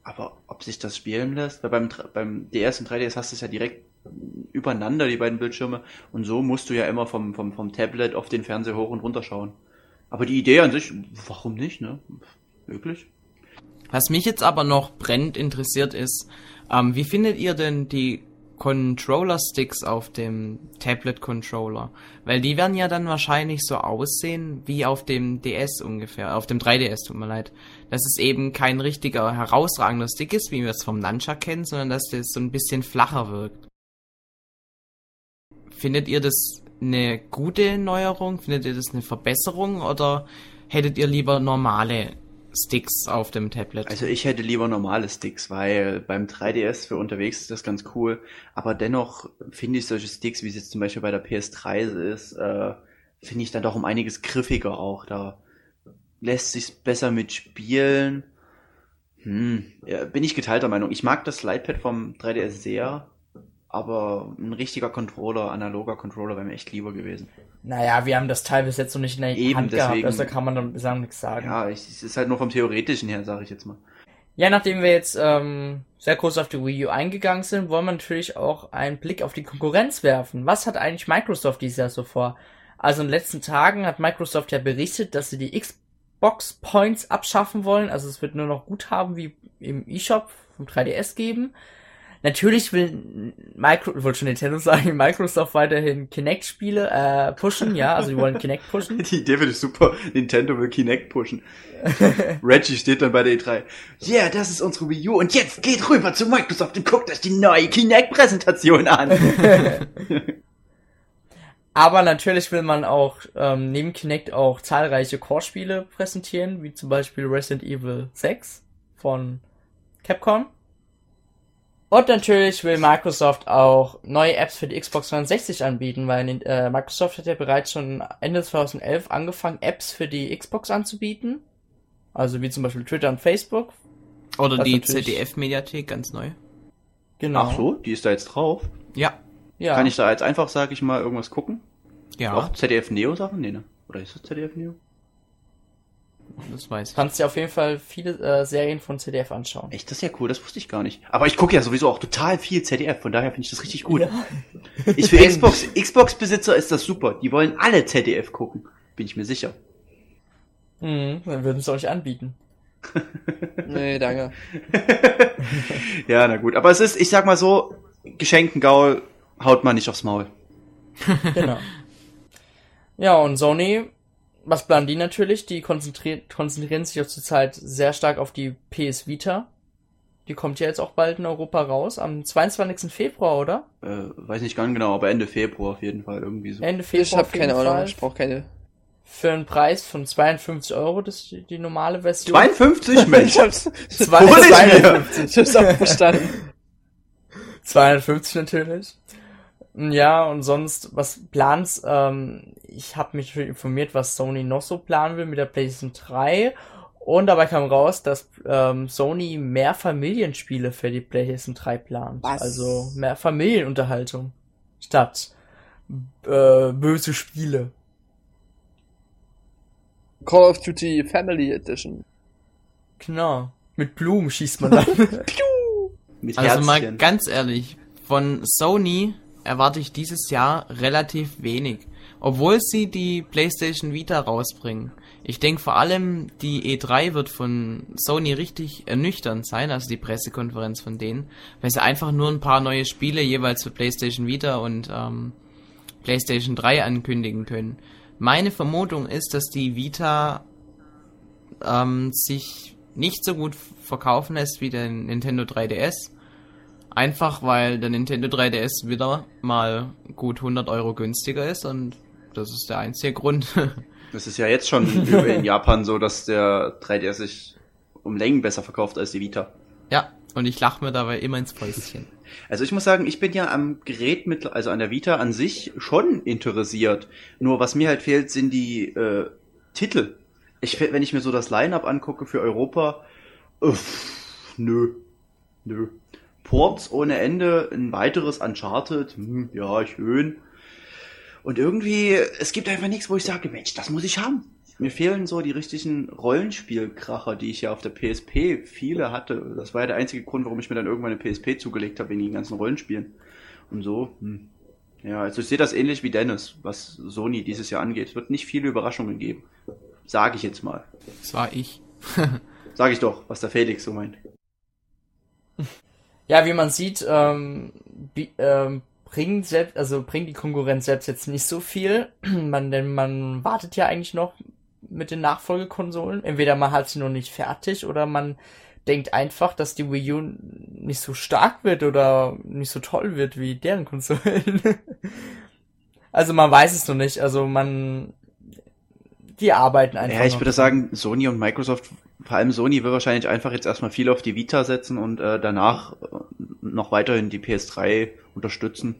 aber ob sich das spielen lässt, weil beim, beim DS und 3DS hast du es ja direkt übereinander, die beiden Bildschirme, und so musst du ja immer vom, vom, vom Tablet auf den Fernseher hoch und runter schauen. Aber die Idee an sich, warum nicht, ne? Möglich. Was mich jetzt aber noch brennend interessiert ist, ähm, wie findet ihr denn die Controller-Sticks auf dem Tablet-Controller. Weil die werden ja dann wahrscheinlich so aussehen wie auf dem DS ungefähr, auf dem 3DS, tut mir leid. Dass es eben kein richtiger herausragender Stick ist, wie wir es vom Nunchuck kennen, sondern dass das so ein bisschen flacher wirkt. Findet ihr das eine gute Neuerung? Findet ihr das eine Verbesserung? Oder hättet ihr lieber normale Sticks auf dem Tablet. Also ich hätte lieber normale Sticks, weil beim 3DS für unterwegs ist das ganz cool. Aber dennoch finde ich solche Sticks, wie es jetzt zum Beispiel bei der PS3 ist, äh, finde ich dann doch um einiges griffiger auch. Da lässt sich besser mitspielen. Hm, ja, bin ich geteilter Meinung. Ich mag das Lightpad vom 3DS sehr, aber ein richtiger Controller, analoger Controller wäre mir echt lieber gewesen. Naja, wir haben das Teil bis jetzt noch nicht in der Eben, Hand deswegen, gehabt, also kann man dann sagen, nichts sagen. Ja, es ist halt nur vom Theoretischen her, sage ich jetzt mal. Ja, nachdem wir jetzt ähm, sehr kurz auf die Wii U eingegangen sind, wollen wir natürlich auch einen Blick auf die Konkurrenz werfen. Was hat eigentlich Microsoft dieses Jahr so vor? Also in den letzten Tagen hat Microsoft ja berichtet, dass sie die Xbox Points abschaffen wollen. Also es wird nur noch Guthaben wie im eShop vom 3DS geben. Natürlich will Micro, wollte schon Nintendo sagen, [LAUGHS] Microsoft weiterhin Kinect-Spiele äh, pushen, ja, also die wollen Kinect pushen. [LAUGHS] Die Idee finde ich super. Nintendo will Kinect pushen. [LAUGHS] Reggie steht dann bei der E3. Yeah, das ist unsere Wii U und jetzt geht rüber zu Microsoft und guckt euch die neue Kinect-Präsentation an. Aber natürlich will man auch ähm, neben Kinect auch zahlreiche Core-Spiele präsentieren, wie zum Beispiel Resident Evil 6 von Capcom. Und natürlich will Microsoft auch neue Apps für die Xbox 360 anbieten, weil äh, Microsoft hat ja bereits schon Ende 2011 angefangen, Apps für die Xbox anzubieten. Also wie zum Beispiel Twitter und Facebook. Oder die ZDF-Mediathek, ganz neu. Genau. Ach so, die ist da jetzt drauf? Ja. ja. Kann ich da jetzt einfach, sag ich mal, irgendwas gucken? Ja. Auch ZDF Neo Sachen? Nee, ne? Oder ist das ZDF Neo? Das weiß ich. Kannst dir auf jeden Fall viele äh, Serien von ZDF anschauen. Echt, das ist ja cool, das wusste ich gar nicht. Aber ich gucke ja sowieso auch total viel ZDF, von daher finde ich das richtig gut. Ja. Ich für Xbox, Xbox-Besitzer ist das super. Die wollen alle ZDF gucken. Bin ich mir sicher. Mhm, dann würden sie euch anbieten. [LAUGHS] nee, danke. ja, na gut. Aber es ist, ich sag mal so, geschenkten Gaul haut man nicht aufs Maul. [LAUGHS] genau. Ja, und Sony was planen die natürlich? Die konzentrieren, konzentrieren sich auch zurzeit sehr stark auf die PS Vita. Die kommt ja jetzt auch bald in Europa raus, am 22. Februar, oder? Äh, weiß nicht ganz genau, aber Ende Februar auf jeden Fall irgendwie so. Ende Februar. Ich habe keine Ahnung, ich brauche keine. Für einen Preis von 52 Euro, das ist die normale Version. 52, [LAUGHS] Mensch! ich hab's, 52. Ich hab's auch verstanden. [LAUGHS] 250 natürlich. Ja, und sonst, was plans, ähm, ich habe mich informiert, was Sony noch so planen will mit der PlayStation 3. Und dabei kam raus, dass ähm, Sony mehr Familienspiele für die PlayStation 3 plant. Was? Also mehr Familienunterhaltung statt äh, böse Spiele. Call of Duty Family Edition. Genau. Mit Blumen schießt man dann. [LAUGHS] also mal ganz ehrlich, von Sony erwarte ich dieses Jahr relativ wenig. Obwohl sie die PlayStation Vita rausbringen. Ich denke vor allem die E3 wird von Sony richtig ernüchternd sein, also die Pressekonferenz von denen, weil sie einfach nur ein paar neue Spiele jeweils für PlayStation Vita und ähm, PlayStation 3 ankündigen können. Meine Vermutung ist, dass die Vita ähm, sich nicht so gut verkaufen lässt wie der Nintendo 3DS Einfach weil der Nintendo 3DS wieder mal gut 100 Euro günstiger ist und das ist der einzige Grund. [LAUGHS] Das ist ja jetzt schon in Japan so, dass der 3DS sich um Längen besser verkauft als die Vita. Ja, und ich lache mir dabei immer ins Fäustchen. [LAUGHS] Also ich muss sagen, ich bin ja am Gerät mit, also an der Vita an sich schon interessiert. Nur was mir halt fehlt, sind die äh, Titel. Ich, wenn ich mir so das Line-up angucke für Europa, uff, nö, nö. Ports ohne Ende, ein weiteres Uncharted, hm, ja, schön. Und irgendwie, es gibt einfach nichts, wo ich sage, Mensch, das muss ich haben. Mir fehlen so die richtigen Rollenspielkracher, die ich ja auf der PSP viele hatte. Das war ja der einzige Grund, warum ich mir dann irgendwann eine PSP zugelegt habe, wegen den ganzen Rollenspielen. Und so, hm. ja, also ich sehe das ähnlich wie Dennis, was Sony dieses Jahr angeht. Es wird nicht viele Überraschungen geben. Sage ich jetzt mal. Das war ich. Sag ich doch, was der Felix so meint. Ja, wie man sieht, ähm, ähm, bringt selbst, also bringt die Konkurrenz selbst jetzt nicht so viel. [CLEARS THROAT] man, denn man wartet ja eigentlich noch mit den Nachfolgekonsolen. Entweder man hat sie noch nicht fertig oder man denkt einfach, dass die Wii U nicht so stark wird oder nicht so toll wird wie deren Konsolen. [LAUGHS] also man weiß es noch nicht. Also man, die arbeiten einfach. Ja, ich würde sagen, Sony und Microsoft vor allem Sony will wahrscheinlich einfach jetzt erstmal viel auf die Vita setzen und äh, danach noch weiterhin die PS3 unterstützen.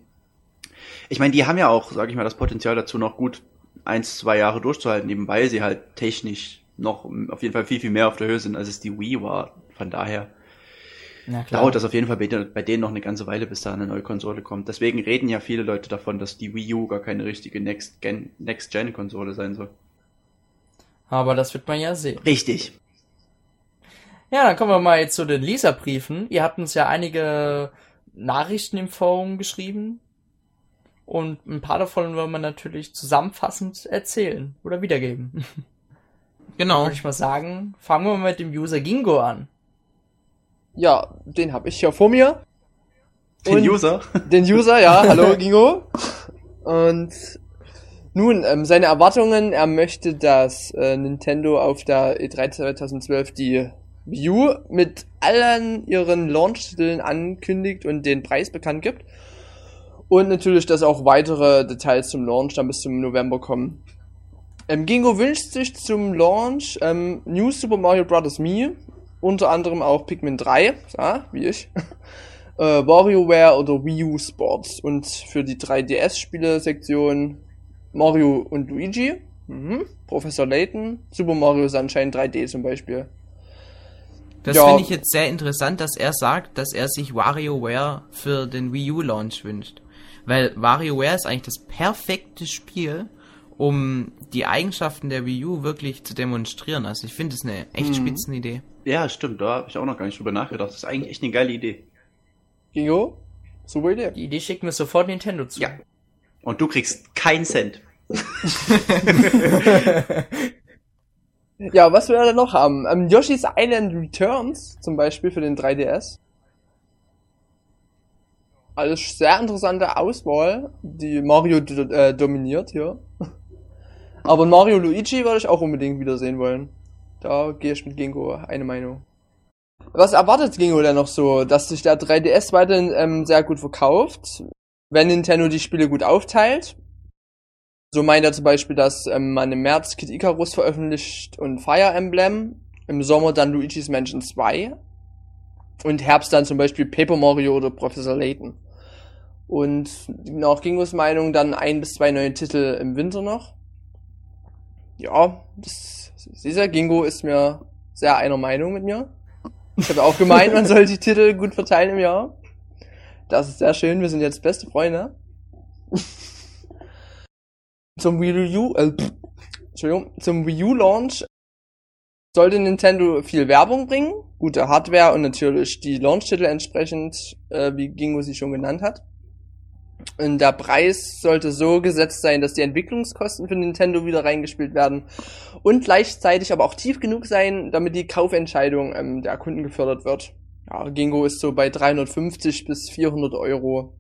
Ich meine, die haben ja auch, sage ich mal, das Potenzial dazu noch gut eins, zwei Jahre durchzuhalten, eben weil sie halt technisch noch auf jeden Fall viel, viel mehr auf der Höhe sind, als es die Wii war. Von daher dauert das auf jeden Fall bei, denen noch eine ganze Weile, bis da eine neue Konsole kommt. Deswegen reden ja viele Leute davon, dass die Wii U gar keine richtige Next-Gen-Konsole Next sein soll. Aber das wird man ja sehen. Richtig. Ja, dann kommen wir mal jetzt zu den Leserbriefen. Ihr habt uns ja einige Nachrichten im Forum geschrieben. Und ein paar davon wollen wir natürlich zusammenfassend erzählen oder wiedergeben. [LAUGHS] Genau. Würde ich mal sagen, fangen wir mal mit dem User Gingo an. Ja, den habe ich ja vor mir. Den Und User? [LAUGHS] Den User, ja. [LAUGHS] Hallo Gingo. Und nun, ähm, seine Erwartungen, er möchte, dass äh, Nintendo auf der E3 2012 die Wii U mit allen ihren Launch-Titeln ankündigt und den Preis bekannt gibt. Und natürlich, dass auch weitere Details zum Launch dann bis zum November kommen. Ähm, Gingo wünscht sich zum Launch ähm, New Super Mario Bros. Me, unter anderem auch Pikmin 3, ja, wie ich, [LAUGHS] äh, WarioWare oder Wii U Sports und für die 3DS-Spiele-Sektion Mario und Luigi, mhm. Professor Layton, Super Mario Sunshine 3D zum Beispiel. Das ja. finde ich jetzt sehr interessant, dass er sagt, dass er sich WarioWare für den Wii U Launch wünscht. Weil WarioWare ist eigentlich das perfekte Spiel, um die Eigenschaften der Wii U wirklich zu demonstrieren. Also ich finde es eine echt mhm. spitzen Idee. Ja, stimmt, da habe ich auch noch gar nicht drüber nachgedacht. Das ist eigentlich echt eine geile Idee. Gingo? Super Idee. Die Idee schickt mir sofort Nintendo zu. Ja. Und du kriegst keinen Cent. [LAUGHS] [LAUGHS] ja, was wir da noch haben? Ähm, Yoshi's Island Returns zum Beispiel für den 3DS. Alles sehr interessante Auswahl, die Mario äh, dominiert hier. [LAUGHS] Aber Mario Luigi würde ich auch unbedingt wiedersehen wollen. Da gehe ich mit Gingo eine Meinung. Was erwartet Gingo denn noch so? Dass sich der 3DS weiterhin ähm, sehr gut verkauft, wenn Nintendo die Spiele gut aufteilt. So meint er zum Beispiel, dass ähm, man im März Kid Icarus veröffentlicht und Fire Emblem, im Sommer dann Luigi's Mansion 2 und Herbst dann zum Beispiel Paper Mario oder Professor Layton. Und nach Gingos Meinung dann ein bis zwei neue Titel im Winter noch. Ja, das, dieser Gingo ist mir sehr einer Meinung mit mir. Ich habe auch gemeint, man soll die Titel gut verteilen im Jahr. Das ist sehr schön, wir sind jetzt beste Freunde. Zum Wii U, äh, Entschuldigung, zum Wii U Launch sollte Nintendo viel Werbung bringen, gute Hardware und natürlich die Launch-Titel entsprechend, äh, wie Gingo sie schon genannt hat. Und der Preis sollte so gesetzt sein, dass die Entwicklungskosten für Nintendo wieder reingespielt werden und gleichzeitig aber auch tief genug sein, damit die Kaufentscheidung ähm, der Kunden gefördert wird. Ja, Gingo ist so bei 350 bis 400 Euro.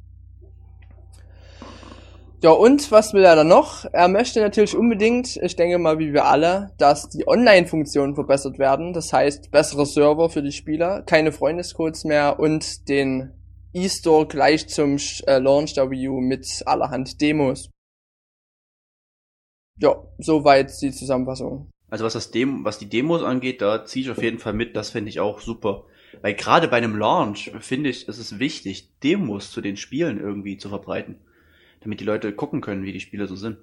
Ja, und was will er dann noch? Er möchte natürlich unbedingt, ich denke mal wie wir alle, dass die Online-Funktionen verbessert werden. Das heißt, bessere Server für die Spieler, keine Freundescodes mehr und den E-Store gleich zum äh, Launch der Wii U mit allerhand Demos. Ja, soweit die Zusammenfassung. Also was das Demo, was die Demos angeht, da ziehe ich auf jeden Fall mit, das finde ich auch super. Weil gerade bei einem Launch finde ich, ist es wichtig, Demos zu den Spielen irgendwie zu verbreiten. Damit die Leute gucken können, wie die Spiele so sind.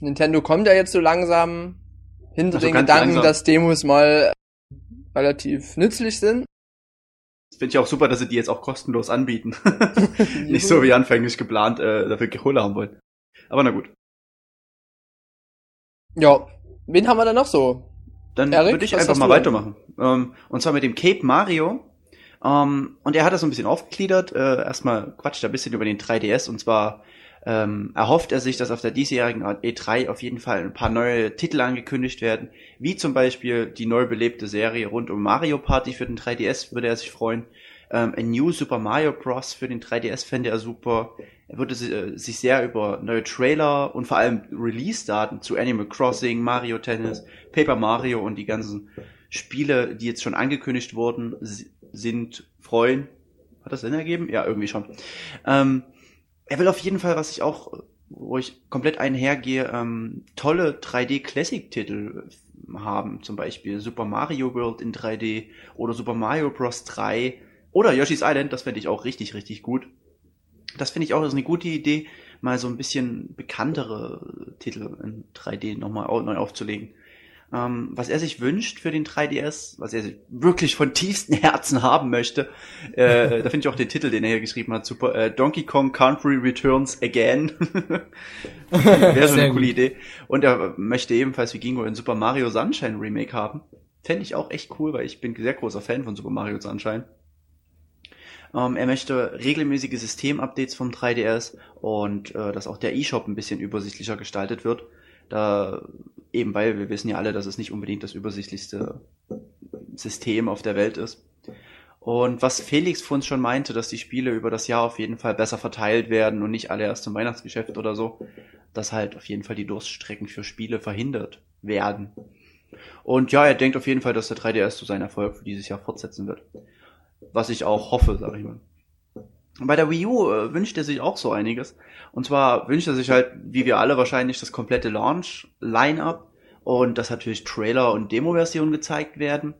Nintendo kommt ja jetzt so langsam hinter also den Gedanken, langsam. dass Demos mal relativ nützlich sind. Finde ich auch super, dass sie die jetzt auch kostenlos anbieten. [LAUGHS] [LAUGHS] Nicht so wie anfänglich geplant, äh, dafür Kohle haben wollen. Aber na gut. Ja, wen haben wir da noch so? Dann würde ich einfach mal weitermachen. Ähm, und zwar mit dem Cape Mario. Ähm, und er hat das so ein bisschen aufgegliedert. Äh, erstmal quatscht er ein bisschen über den 3DS und zwar ähm, erhofft er sich, dass auf der diesjährigen E3 auf jeden Fall ein paar neue Titel angekündigt werden, wie zum Beispiel die neu belebte Serie rund um Mario Party für den 3DS würde er sich freuen. Ähm, ein New Super Mario Bros. für den 3DS fände er super. Er würde äh, sich sehr über neue Trailer und vor allem Release-Daten zu Animal Crossing, Mario Tennis, Paper Mario und die ganzen Spiele, die jetzt schon angekündigt wurden, sind freuen. Hat das Sinn ergeben? Ja, irgendwie schon. Ähm, er will auf jeden Fall, was ich auch, wo ich komplett einhergehe, ähm, tolle 3D-Classic-Titel haben. Zum Beispiel Super Mario World in 3D oder Super Mario Bros. 3 oder Yoshi's Island. Das fände ich auch richtig, richtig gut. Das finde ich auch, ist eine gute Idee, mal so ein bisschen bekanntere Titel in 3D nochmal neu aufzulegen. Ähm, was er sich wünscht für den 3DS, was er wirklich von tiefstem Herzen haben möchte, äh, da finde ich auch den Titel, den er hier geschrieben hat, super. Äh, Donkey Kong Country Returns Again. [LAUGHS] Wäre so eine coole Idee. Und er möchte ebenfalls wie Gingo ein Super Mario Sunshine Remake haben. Fände ich auch echt cool, weil ich bin sehr großer Fan von Super Mario Sunshine. Ähm, er möchte regelmäßige Systemupdates vom 3DS und äh, dass auch der eShop ein bisschen übersichtlicher gestaltet wird. Da eben weil wir wissen ja alle, dass es nicht unbedingt das übersichtlichste System auf der Welt ist. Und was Felix von uns schon meinte, dass die Spiele über das Jahr auf jeden Fall besser verteilt werden und nicht alle erst zum Weihnachtsgeschäft oder so, dass halt auf jeden Fall die Durststrecken für Spiele verhindert werden. Und ja, er denkt auf jeden Fall, dass der 3DS so seinen Erfolg für dieses Jahr fortsetzen wird. Was ich auch hoffe, sag ich mal. Bei der Wii U äh, wünscht er sich auch so einiges. Und zwar wünscht er sich halt, wie wir alle wahrscheinlich, das komplette Launch-Line-Up und dass natürlich Trailer und Demo-Versionen gezeigt werden.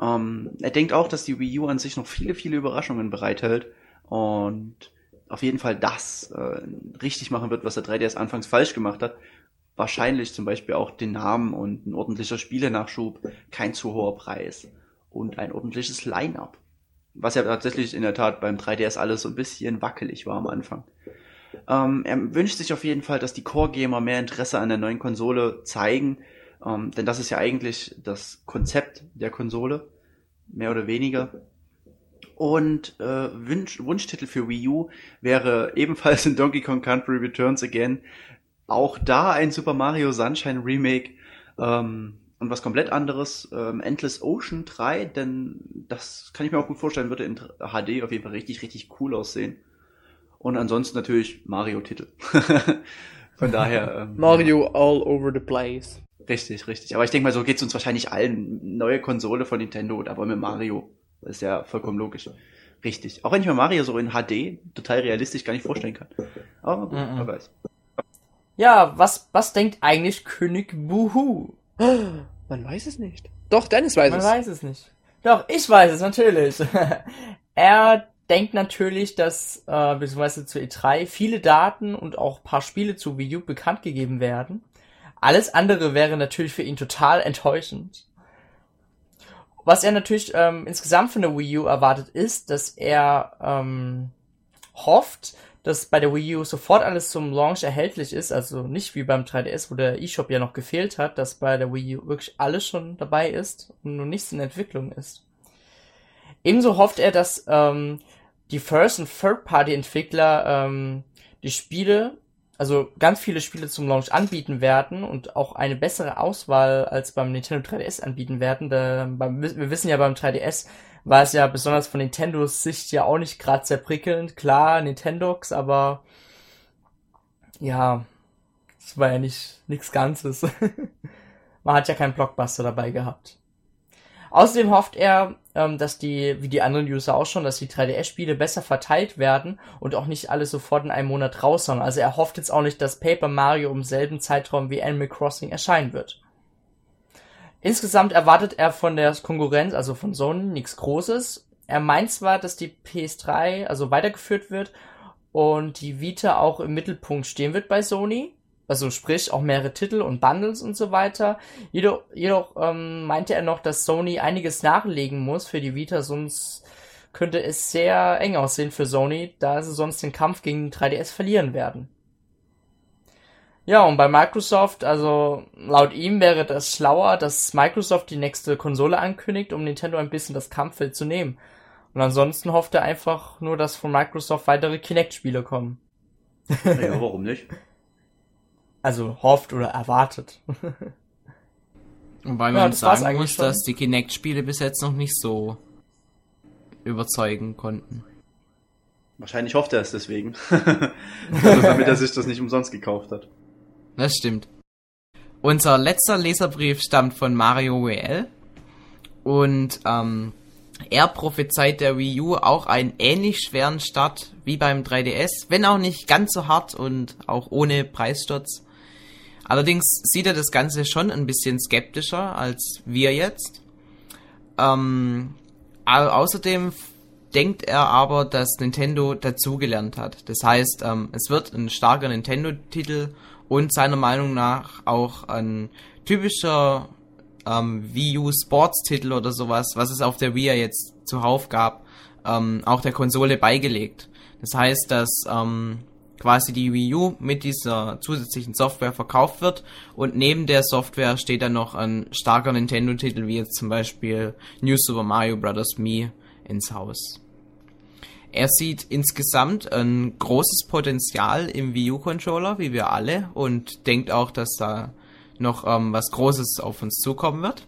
Ähm, er denkt auch, dass die Wii U an sich noch viele, viele Überraschungen bereithält und auf jeden Fall das äh, richtig machen wird, was der 3DS anfangs falsch gemacht hat. Wahrscheinlich zum Beispiel auch den Namen und ein ordentlicher Spielenachschub, kein zu hoher Preis und ein ordentliches Line-Up. Was ja tatsächlich in der Tat beim 3DS alles so ein bisschen wackelig war am Anfang. Ähm, er wünscht sich auf jeden Fall, dass die Core-Gamer mehr Interesse an der neuen Konsole zeigen, ähm, denn das ist ja eigentlich das Konzept der Konsole, mehr oder weniger. Und äh, Wunsch, Wunschtitel für Wii U wäre ebenfalls in Donkey Kong Country Returns Again. Auch da ein Super Mario Sunshine Remake. Ähm, und was komplett anderes, ähm, Endless Ocean 3, denn das kann ich mir auch gut vorstellen, würde in HD auf jeden Fall richtig, richtig cool aussehen. Und ansonsten natürlich Mario-Titel. [LAUGHS] Von daher. Ähm, Mario all over the place. Richtig, richtig. Aber ich denke mal, so geht es uns wahrscheinlich allen. Neue Konsole von Nintendo, da wollen wir Mario. Das ist ja vollkommen logisch. Richtig. Auch wenn ich mir Mario so in HD total realistisch gar nicht vorstellen kann. Aber gut, mm -mm. wer weiß. Ja, was, was denkt eigentlich König Buhu? Man weiß es nicht. Doch, Dennis weiß Man es. Man weiß es nicht. Doch, ich weiß es natürlich. [LAUGHS] er denkt natürlich, dass äh, beziehungsweise zu E3 viele Daten und auch ein paar Spiele zu Wii U bekannt gegeben werden. Alles andere wäre natürlich für ihn total enttäuschend. Was er natürlich ähm, insgesamt von der Wii U erwartet, ist, dass er ähm, hofft, dass bei der Wii U sofort alles zum Launch erhältlich ist, also nicht wie beim 3DS, wo der eShop ja noch gefehlt hat, dass bei der Wii U wirklich alles schon dabei ist und nur nichts in Entwicklung ist. Ebenso hofft er, dass ähm, die First- und Third-Party-Entwickler ähm, die Spiele, also ganz viele Spiele zum Launch anbieten werden und auch eine bessere Auswahl als beim Nintendo 3DS anbieten werden. Da, beim, wir wissen ja beim 3DS war es ja besonders von Nintendos Sicht ja auch nicht gerade sehr prickelnd. Klar, Nintendox, aber ja, es war ja nicht nichts Ganzes. [LAUGHS] Man hat ja keinen Blockbuster dabei gehabt. Außerdem hofft er, ähm, dass die, wie die anderen User auch schon, dass die 3DS-Spiele besser verteilt werden und auch nicht alle sofort in einem Monat raushauen. Also er hofft jetzt auch nicht, dass Paper Mario im selben Zeitraum wie Animal Crossing erscheinen wird. Insgesamt erwartet er von der Konkurrenz, also von Sony, nichts Großes. Er meint zwar, dass die PS3 also weitergeführt wird und die Vita auch im Mittelpunkt stehen wird bei Sony. Also sprich auch mehrere Titel und Bundles und so weiter. Jedoch, jedoch ähm, meinte er noch, dass Sony einiges nachlegen muss für die Vita, sonst könnte es sehr eng aussehen für Sony, da sie sonst den Kampf gegen 3DS verlieren werden. Ja, und bei Microsoft, also laut ihm wäre das schlauer, dass Microsoft die nächste Konsole ankündigt, um Nintendo ein bisschen das Kampffeld zu nehmen. Und ansonsten hofft er einfach nur, dass von Microsoft weitere Kinect-Spiele kommen. Ja, warum nicht? [LAUGHS] Also hofft oder erwartet. Wobei ja, man sagen muss, schon. dass die Kinect-Spiele bis jetzt noch nicht so überzeugen konnten. Wahrscheinlich hofft er es deswegen. [LAUGHS] also damit er sich das nicht umsonst gekauft hat. Das stimmt. Unser letzter Leserbrief stammt von Mario WL und ähm, er prophezeit der Wii U auch einen ähnlich schweren Start wie beim 3DS, wenn auch nicht ganz so hart und auch ohne Preissturz. Allerdings sieht er das Ganze schon ein bisschen skeptischer als wir jetzt. Ähm, außerdem denkt er aber, dass Nintendo dazugelernt hat. Das heißt, ähm, es wird ein starker Nintendo-Titel und seiner Meinung nach auch ein typischer ähm, Wii U Sports Titel oder sowas, was es auf der Wii jetzt zuhauf gab, ähm, auch der Konsole beigelegt. Das heißt, dass ähm, quasi die Wii U mit dieser zusätzlichen Software verkauft wird und neben der Software steht dann noch ein starker Nintendo-Titel wie jetzt zum Beispiel New Super Mario Bros. Me ins Haus. Er sieht insgesamt ein großes Potenzial im Wii U-Controller, wie wir alle, und denkt auch, dass da noch ähm, was Großes auf uns zukommen wird.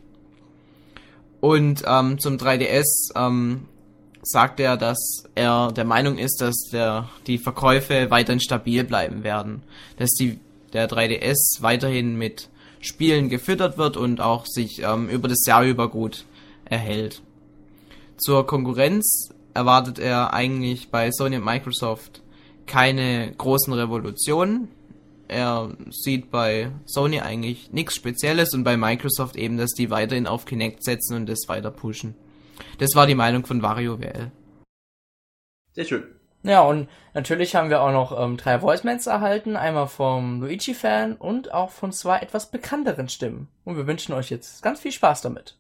Und ähm, zum 3DS ähm, sagt er, dass er der Meinung ist, dass der, die Verkäufe weiterhin stabil bleiben werden. Dass die, der 3DS weiterhin mit Spielen gefüttert wird und auch sich ähm, über das Jahr über gut erhält. Zur Konkurrenz erwartet er eigentlich bei Sony und Microsoft keine großen Revolutionen. Er sieht bei Sony eigentlich nichts Spezielles und bei Microsoft eben, dass die weiterhin auf Kinect setzen und das weiter pushen. Das war die Meinung von WarioWL. Sehr schön. Ja, und natürlich haben wir auch noch ähm, drei Voicemails erhalten. Einmal vom Luigi-Fan und auch von zwei etwas bekannteren Stimmen. Und wir wünschen euch jetzt ganz viel Spaß damit.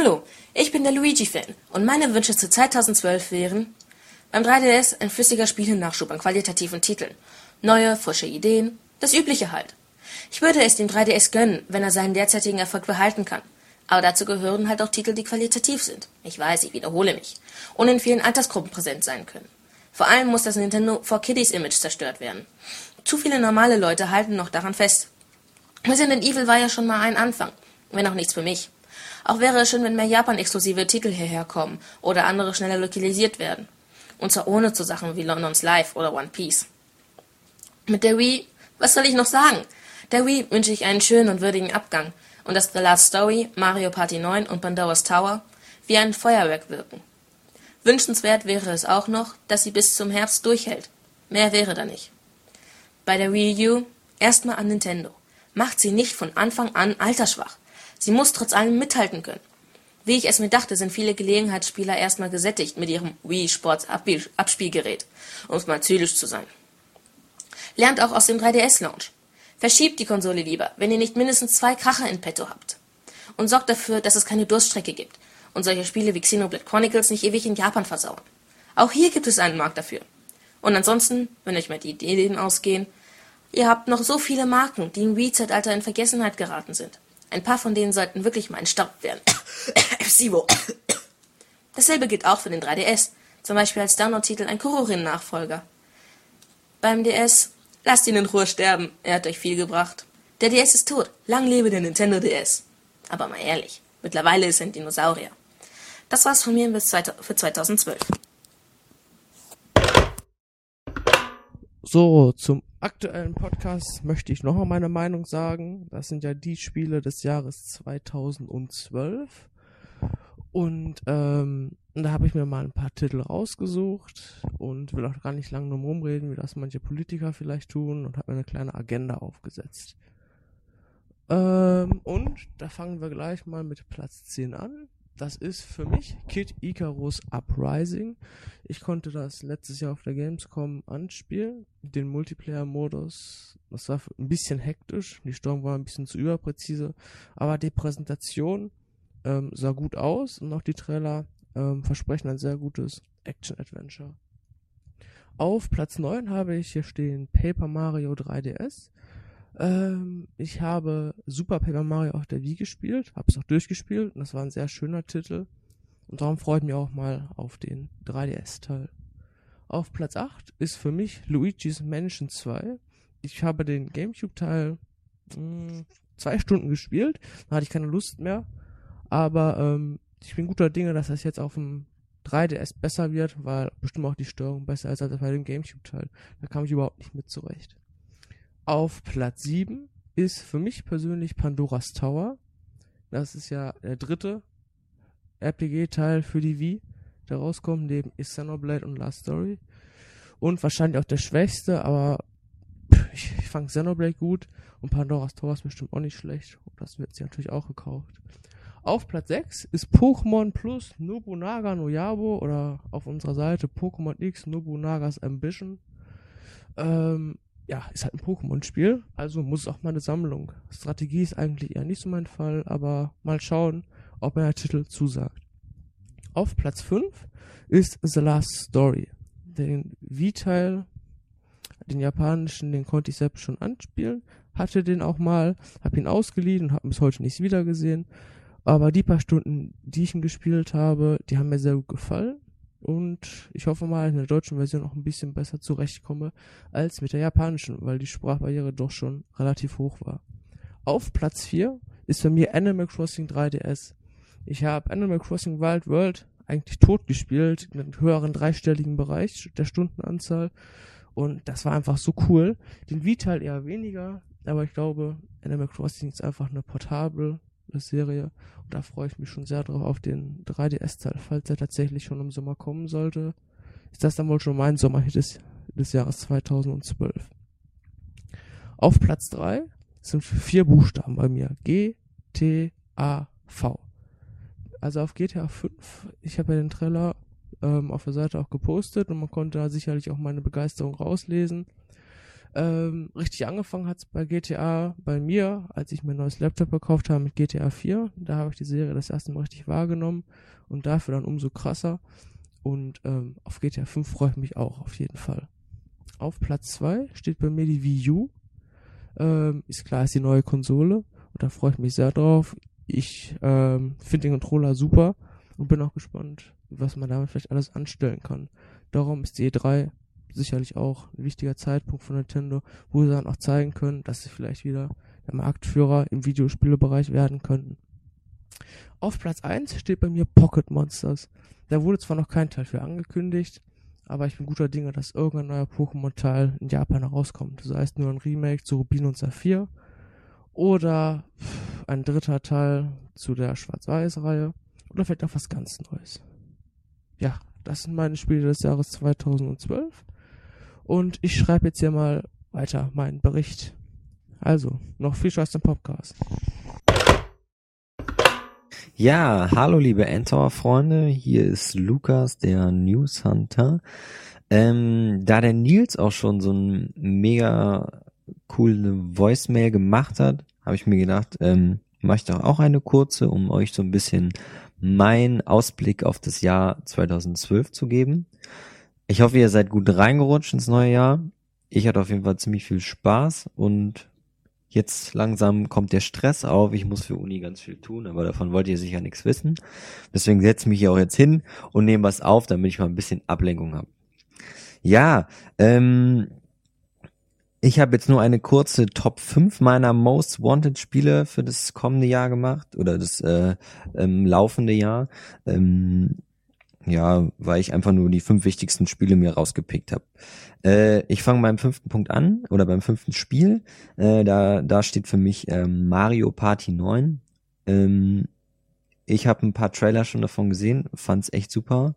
Hallo, ich bin der Luigi-Fan und meine Wünsche zu 2012 wären beim 3DS ein flüssiger Spielennachschub an qualitativen Titeln, neue, frische Ideen, das Übliche halt. Ich würde es dem 3DS gönnen, wenn er seinen derzeitigen Erfolg behalten kann. Aber dazu gehören halt auch Titel, die qualitativ sind. Ich weiß, ich wiederhole mich. Und in vielen Altersgruppen präsent sein können. Vor allem muss das Nintendo for Kiddies Image zerstört werden. Zu viele normale Leute halten noch daran fest. Resident Evil war ja schon mal ein Anfang, wenn auch nichts für mich. Auch wäre es schön, wenn mehr Japan-exklusive Titel hierher kommen oder andere schneller lokalisiert werden. Und zwar ohne zu Sachen wie London's Life oder One Piece. Mit der Wii, was soll ich noch sagen? Der Wii wünsche ich einen schönen und würdigen Abgang und dass The Last Story, Mario Party 9 und Pandora's Tower wie ein Feuerwerk wirken. Wünschenswert wäre es auch noch, dass sie bis zum Herbst durchhält. Mehr wäre da nicht. Bei der Wii U erstmal an Nintendo. Macht sie nicht von Anfang an altersschwach. Sie muss trotz allem mithalten können. Wie ich es mir dachte, sind viele Gelegenheitsspieler erstmal gesättigt mit ihrem Wii Sports Abspielgerät, um es mal zynisch zu sein. Lernt auch aus dem 3DS Launch. Verschiebt die Konsole lieber, wenn ihr nicht mindestens zwei Kracher in petto habt. Und sorgt dafür, dass es keine Durststrecke gibt und solche Spiele wie Xenoblade Chronicles nicht ewig in Japan versauern. Auch hier gibt es einen Markt dafür. Und ansonsten, wenn euch mal die Ideen ausgehen, ihr habt noch so viele Marken, die im Wii-Zeitalter in Vergessenheit geraten sind. Ein paar von denen sollten wirklich mal entstaubt werden. [COUGHS] Sivo. [COUGHS] Dasselbe gilt auch für den 3DS, zum Beispiel als Download-Titel ein Kurorin-Nachfolger. Beim DS Lasst ihn in Ruhe sterben, er hat euch viel gebracht. Der DS ist tot, lang lebe der Nintendo DS. Aber mal ehrlich, mittlerweile ist er ein Dinosaurier. Das war's von mir für 2012. So, zum aktuellen Podcast möchte ich noch mal meine Meinung sagen. Das sind ja die Spiele des Jahres 2012. Und ähm, da habe ich mir mal ein paar Titel rausgesucht und will auch gar nicht lange drum rumreden, wie das manche Politiker vielleicht tun und habe mir eine kleine Agenda aufgesetzt. Ähm, und da fangen wir gleich mal mit Platz 10 an. Das ist für mich Kid Icarus Uprising. Ich konnte das letztes Jahr auf der Gamescom anspielen, den Multiplayer-Modus. Das war ein bisschen hektisch, die Steuerung war ein bisschen zu überpräzise, aber die Präsentation ähm, sah gut aus und auch die Trailer ähm, versprechen ein sehr gutes Action-Adventure. Auf Platz 9 habe ich hier stehen Paper Mario 3DS. Ähm, ich habe Super Paper Mario auf der Wii gespielt, habe es auch durchgespielt und das war ein sehr schöner Titel. Und darum freut mich auch mal auf den 3DS-Teil. Auf Platz 8 ist für mich Luigi's Mansion 2. Ich habe den Gamecube-Teil hm, zwei Stunden gespielt, da hatte ich keine Lust mehr. Aber ähm, ich bin guter Dinge, dass das jetzt auf dem 3DS besser wird, weil bestimmt auch die Steuerung besser ist als bei dem Gamecube-Teil. Da kam ich überhaupt nicht mit zurecht. Auf Platz 7 ist für mich persönlich Pandoras Tower. Das ist ja der dritte RPG-Teil für die Wii, der rauskommt, neben Xenoblade und Last Story. Und wahrscheinlich auch der schwächste, aber ich, ich fand Xenoblade gut und Pandoras Tower ist bestimmt auch nicht schlecht. Das wird sie natürlich auch gekauft. Auf Platz 6 ist Pokémon Plus Nobunaga no Yabo oder auf unserer Seite Pokémon X Nobunagas Ambition. Ähm, ja, ist halt ein Pokémon-Spiel, also muss es auch mal eine Sammlung. Strategie ist eigentlich eher nicht so mein Fall, aber mal schauen, ob mir der Titel zusagt. Auf Platz 5 ist The Last Story. Den V-Teil, den japanischen, den konnte ich selbst schon anspielen, hatte den auch mal, habe ihn ausgeliehen und habe bis heute nichts wiedergesehen. Aber die paar Stunden, die ich ihn gespielt habe, die haben mir sehr gut gefallen. Und ich hoffe mal, in der deutschen Version auch ein bisschen besser zurechtkomme als mit der japanischen, weil die Sprachbarriere doch schon relativ hoch war. Auf Platz 4 ist bei mir Animal Crossing 3DS. Ich habe Animal Crossing Wild World eigentlich tot gespielt, mit einem höheren dreistelligen Bereich der Stundenanzahl. Und das war einfach so cool. Den V-Teil eher weniger. aber ich glaube, Animal Crossing ist einfach eine portable Serie und da freue ich mich schon sehr drauf auf den 3DS-Teil, falls er tatsächlich schon im Sommer kommen sollte. Ist das dann wohl schon mein Sommerhit des, des Jahres 2012. Auf Platz 3 sind vier Buchstaben bei mir. G, T, A, V. Also auf GTA 5, ich habe ja den Trailer ähm, auf der Seite auch gepostet und man konnte da sicherlich auch meine Begeisterung rauslesen. Ähm, richtig angefangen hat's bei GTA bei mir, als ich mein neues Laptop gekauft habe mit GTA 4. Da habe ich die Serie das erste Mal richtig wahrgenommen und dafür dann umso krasser. Und ähm, auf GTA 5 freue ich mich auch auf jeden Fall. Auf Platz 2 steht bei mir die Wii U. Ähm, ist klar, ist die neue Konsole und da freue ich mich sehr drauf. Ich ähm, finde den Controller super und bin auch gespannt, was man damit vielleicht alles anstellen kann. Darum ist die E3 sicherlich auch ein wichtiger Zeitpunkt von Nintendo, wo sie dann auch zeigen können, dass sie vielleicht wieder der Marktführer im Videospielebereich werden könnten. Auf Platz 1 steht bei mir Pocket Monsters. Da wurde zwar noch kein Teil für angekündigt, aber ich bin guter Dinge, dass irgendein neuer Pokémon-Teil in Japan herauskommt. Das heißt nur ein Remake zu Rubin und Saphir oder ein dritter Teil zu der Schwarz-Weiß-Reihe oder vielleicht auch was ganz Neues. Ja, das sind meine Spiele des Jahres 2012 und ich schreibe jetzt hier mal weiter meinen Bericht. Also, noch viel Spaß im Podcast. Ja, hallo liebe Endtower-Freunde, hier ist Lukas, der News Hunter. Ähm, da der Nils auch schon so ein mega coole Voicemail gemacht hat, habe ich mir gedacht, ähm, mache ich doch auch eine kurze, um euch so ein bisschen meinen Ausblick auf das Jahr 2012 zu geben. Ich hoffe, ihr seid gut reingerutscht ins neue Jahr. Ich hatte auf jeden Fall ziemlich viel Spaß und jetzt langsam kommt der Stress auf. Ich muss für Uni ganz viel tun, aber davon wollt ihr sicher nichts wissen. Deswegen setze ich mich hier auch jetzt hin und nehme was auf, damit ich mal ein bisschen Ablenkung habe. Ja, ähm, ich habe jetzt nur eine kurze Top 5 meiner Most Wanted Spiele für das kommende Jahr gemacht oder das äh, ähm, laufende Jahr. Ähm, ja, weil ich einfach nur die fünf wichtigsten Spiele mir rausgepickt habe. Äh, ich fange beim fünften Punkt an oder beim fünften Spiel. Äh, da, da steht für mich äh, Mario Party 9. Ähm, ich habe ein paar Trailer schon davon gesehen, fand's echt super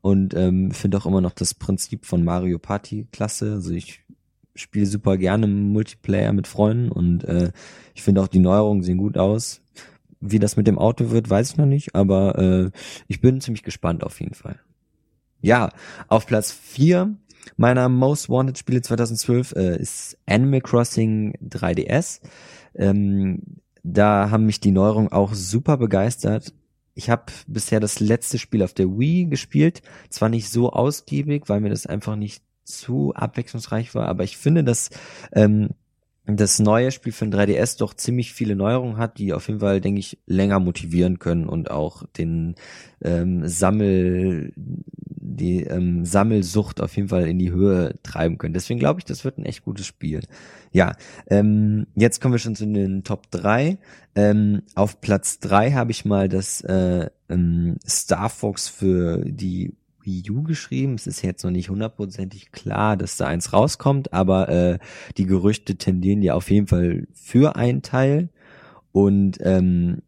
und ähm, finde auch immer noch das Prinzip von Mario Party klasse. Also ich spiele super gerne Multiplayer mit Freunden und äh, ich finde auch die Neuerungen sehen gut aus. Wie das mit dem Auto wird, weiß ich noch nicht, aber äh, ich bin ziemlich gespannt auf jeden Fall. Ja, auf Platz vier meiner Most Wanted Spiele 2012 äh, ist Animal Crossing 3DS. Ähm, da haben mich die Neuerungen auch super begeistert. Ich habe bisher das letzte Spiel auf der Wii gespielt, zwar nicht so ausgiebig, weil mir das einfach nicht zu abwechslungsreich war, aber ich finde, dass ähm, das neue Spiel für den 3DS doch ziemlich viele Neuerungen hat, die auf jeden Fall, denke ich, länger motivieren können und auch den ähm, Sammel, die ähm, Sammelsucht auf jeden Fall in die Höhe treiben können. Deswegen glaube ich, das wird ein echt gutes Spiel. Ja, ähm, jetzt kommen wir schon zu den Top 3. Ähm, auf Platz 3 habe ich mal das äh, ähm, Star Fox für die Wii U geschrieben. Es ist jetzt noch nicht hundertprozentig klar, dass da eins rauskommt, aber äh, die Gerüchte tendieren ja auf jeden Fall für einen Teil. Und ähm,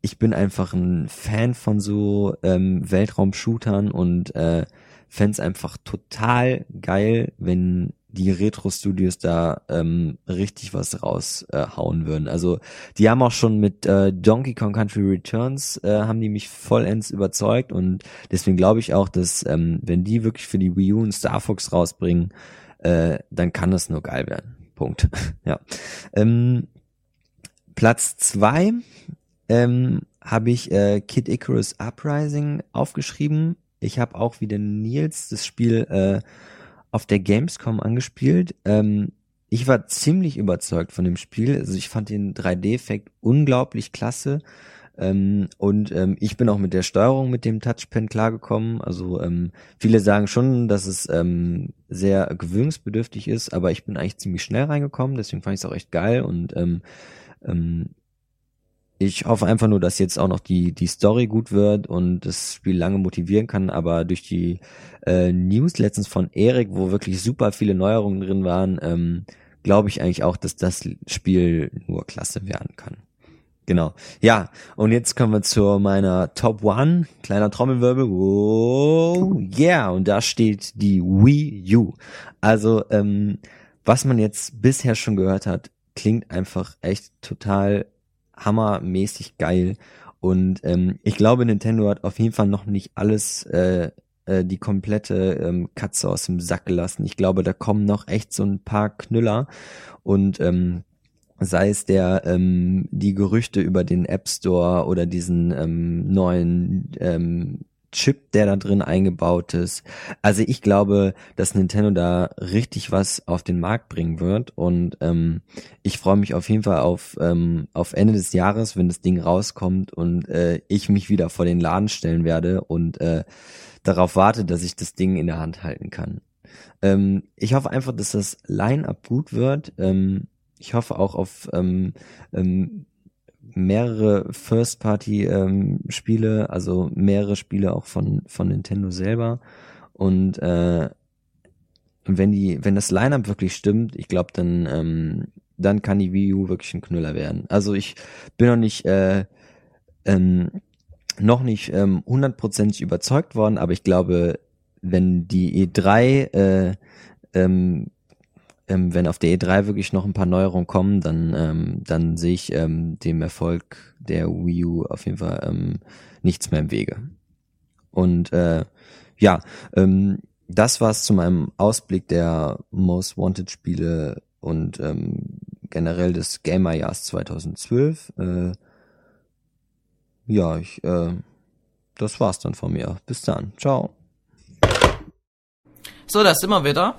ich bin einfach ein Fan von so ähm, Weltraum-Shootern und äh, fände einfach total geil, wenn die Retro-Studios da ähm, richtig was raushauen äh, würden. Also die haben auch schon mit äh, Donkey Kong Country Returns äh, haben die mich vollends überzeugt und deswegen glaube ich auch, dass ähm, wenn die wirklich für die Wii U einen Star Fox rausbringen, äh, dann kann das nur geil werden. Punkt. [LAUGHS] ja. Ähm, Platz zwei ähm, habe ich äh, Kid Icarus Uprising aufgeschrieben. Ich habe auch wie der Nils das Spiel äh, auf der Gamescom angespielt. Ähm, ich war ziemlich überzeugt von dem Spiel. Also ich fand den 3D-Effekt unglaublich klasse. Ähm, und ähm, ich bin auch mit der Steuerung mit dem Touchpen klargekommen. Also ähm, viele sagen schon, dass es ähm, sehr gewöhnungsbedürftig ist, aber ich bin eigentlich ziemlich schnell reingekommen, deswegen fand ich es auch echt geil und ähm, ähm, ich hoffe einfach nur, dass jetzt auch noch die, die Story gut wird und das Spiel lange motivieren kann, aber durch die äh, News letztens von Erik, wo wirklich super viele Neuerungen drin waren, ähm, glaube ich eigentlich auch, dass das Spiel nur klasse werden kann. Genau. Ja, und jetzt kommen wir zu meiner Top One. Kleiner Trommelwirbel. Oh, yeah. Und da steht die Wii U. Also, ähm, was man jetzt bisher schon gehört hat, klingt einfach echt total hammermäßig geil. Und ähm, ich glaube, Nintendo hat auf jeden Fall noch nicht alles, äh, äh, die komplette ähm, Katze aus dem Sack gelassen. Ich glaube, da kommen noch echt so ein paar Knüller. Und ähm, sei es der ähm, die Gerüchte über den App Store oder diesen ähm, neuen ähm, Chip, der da drin eingebaut ist. Also ich glaube, dass Nintendo da richtig was auf den Markt bringen wird und ähm, ich freue mich auf jeden Fall auf ähm, auf Ende des Jahres, wenn das Ding rauskommt und äh, ich mich wieder vor den Laden stellen werde und äh, darauf warte, dass ich das Ding in der Hand halten kann. Ähm, ich hoffe einfach, dass das Line-up gut wird. Ähm, ich hoffe auch auf ähm, ähm, mehrere First-Party-Spiele, ähm, also mehrere Spiele auch von, von Nintendo selber. Und äh, wenn die, wenn das Line-Up wirklich stimmt, ich glaube, dann, ähm, dann kann die Wii U wirklich ein Knüller werden. Also ich bin noch nicht, äh, ähm, noch nicht ähm, hundertprozentig überzeugt worden, aber ich glaube, wenn die E3 äh, ähm, ähm, wenn auf der E3 wirklich noch ein paar Neuerungen kommen, dann, ähm, dann sehe ich ähm, dem Erfolg der Wii U auf jeden Fall ähm, nichts mehr im Wege. Und äh, ja, ähm, das war's zu meinem Ausblick der Most Wanted Spiele und ähm, generell des Gamerjahrs 2012. Äh, ja, ich, äh, das war's dann von mir. Bis dann. Ciao. So, das sind wir wieder.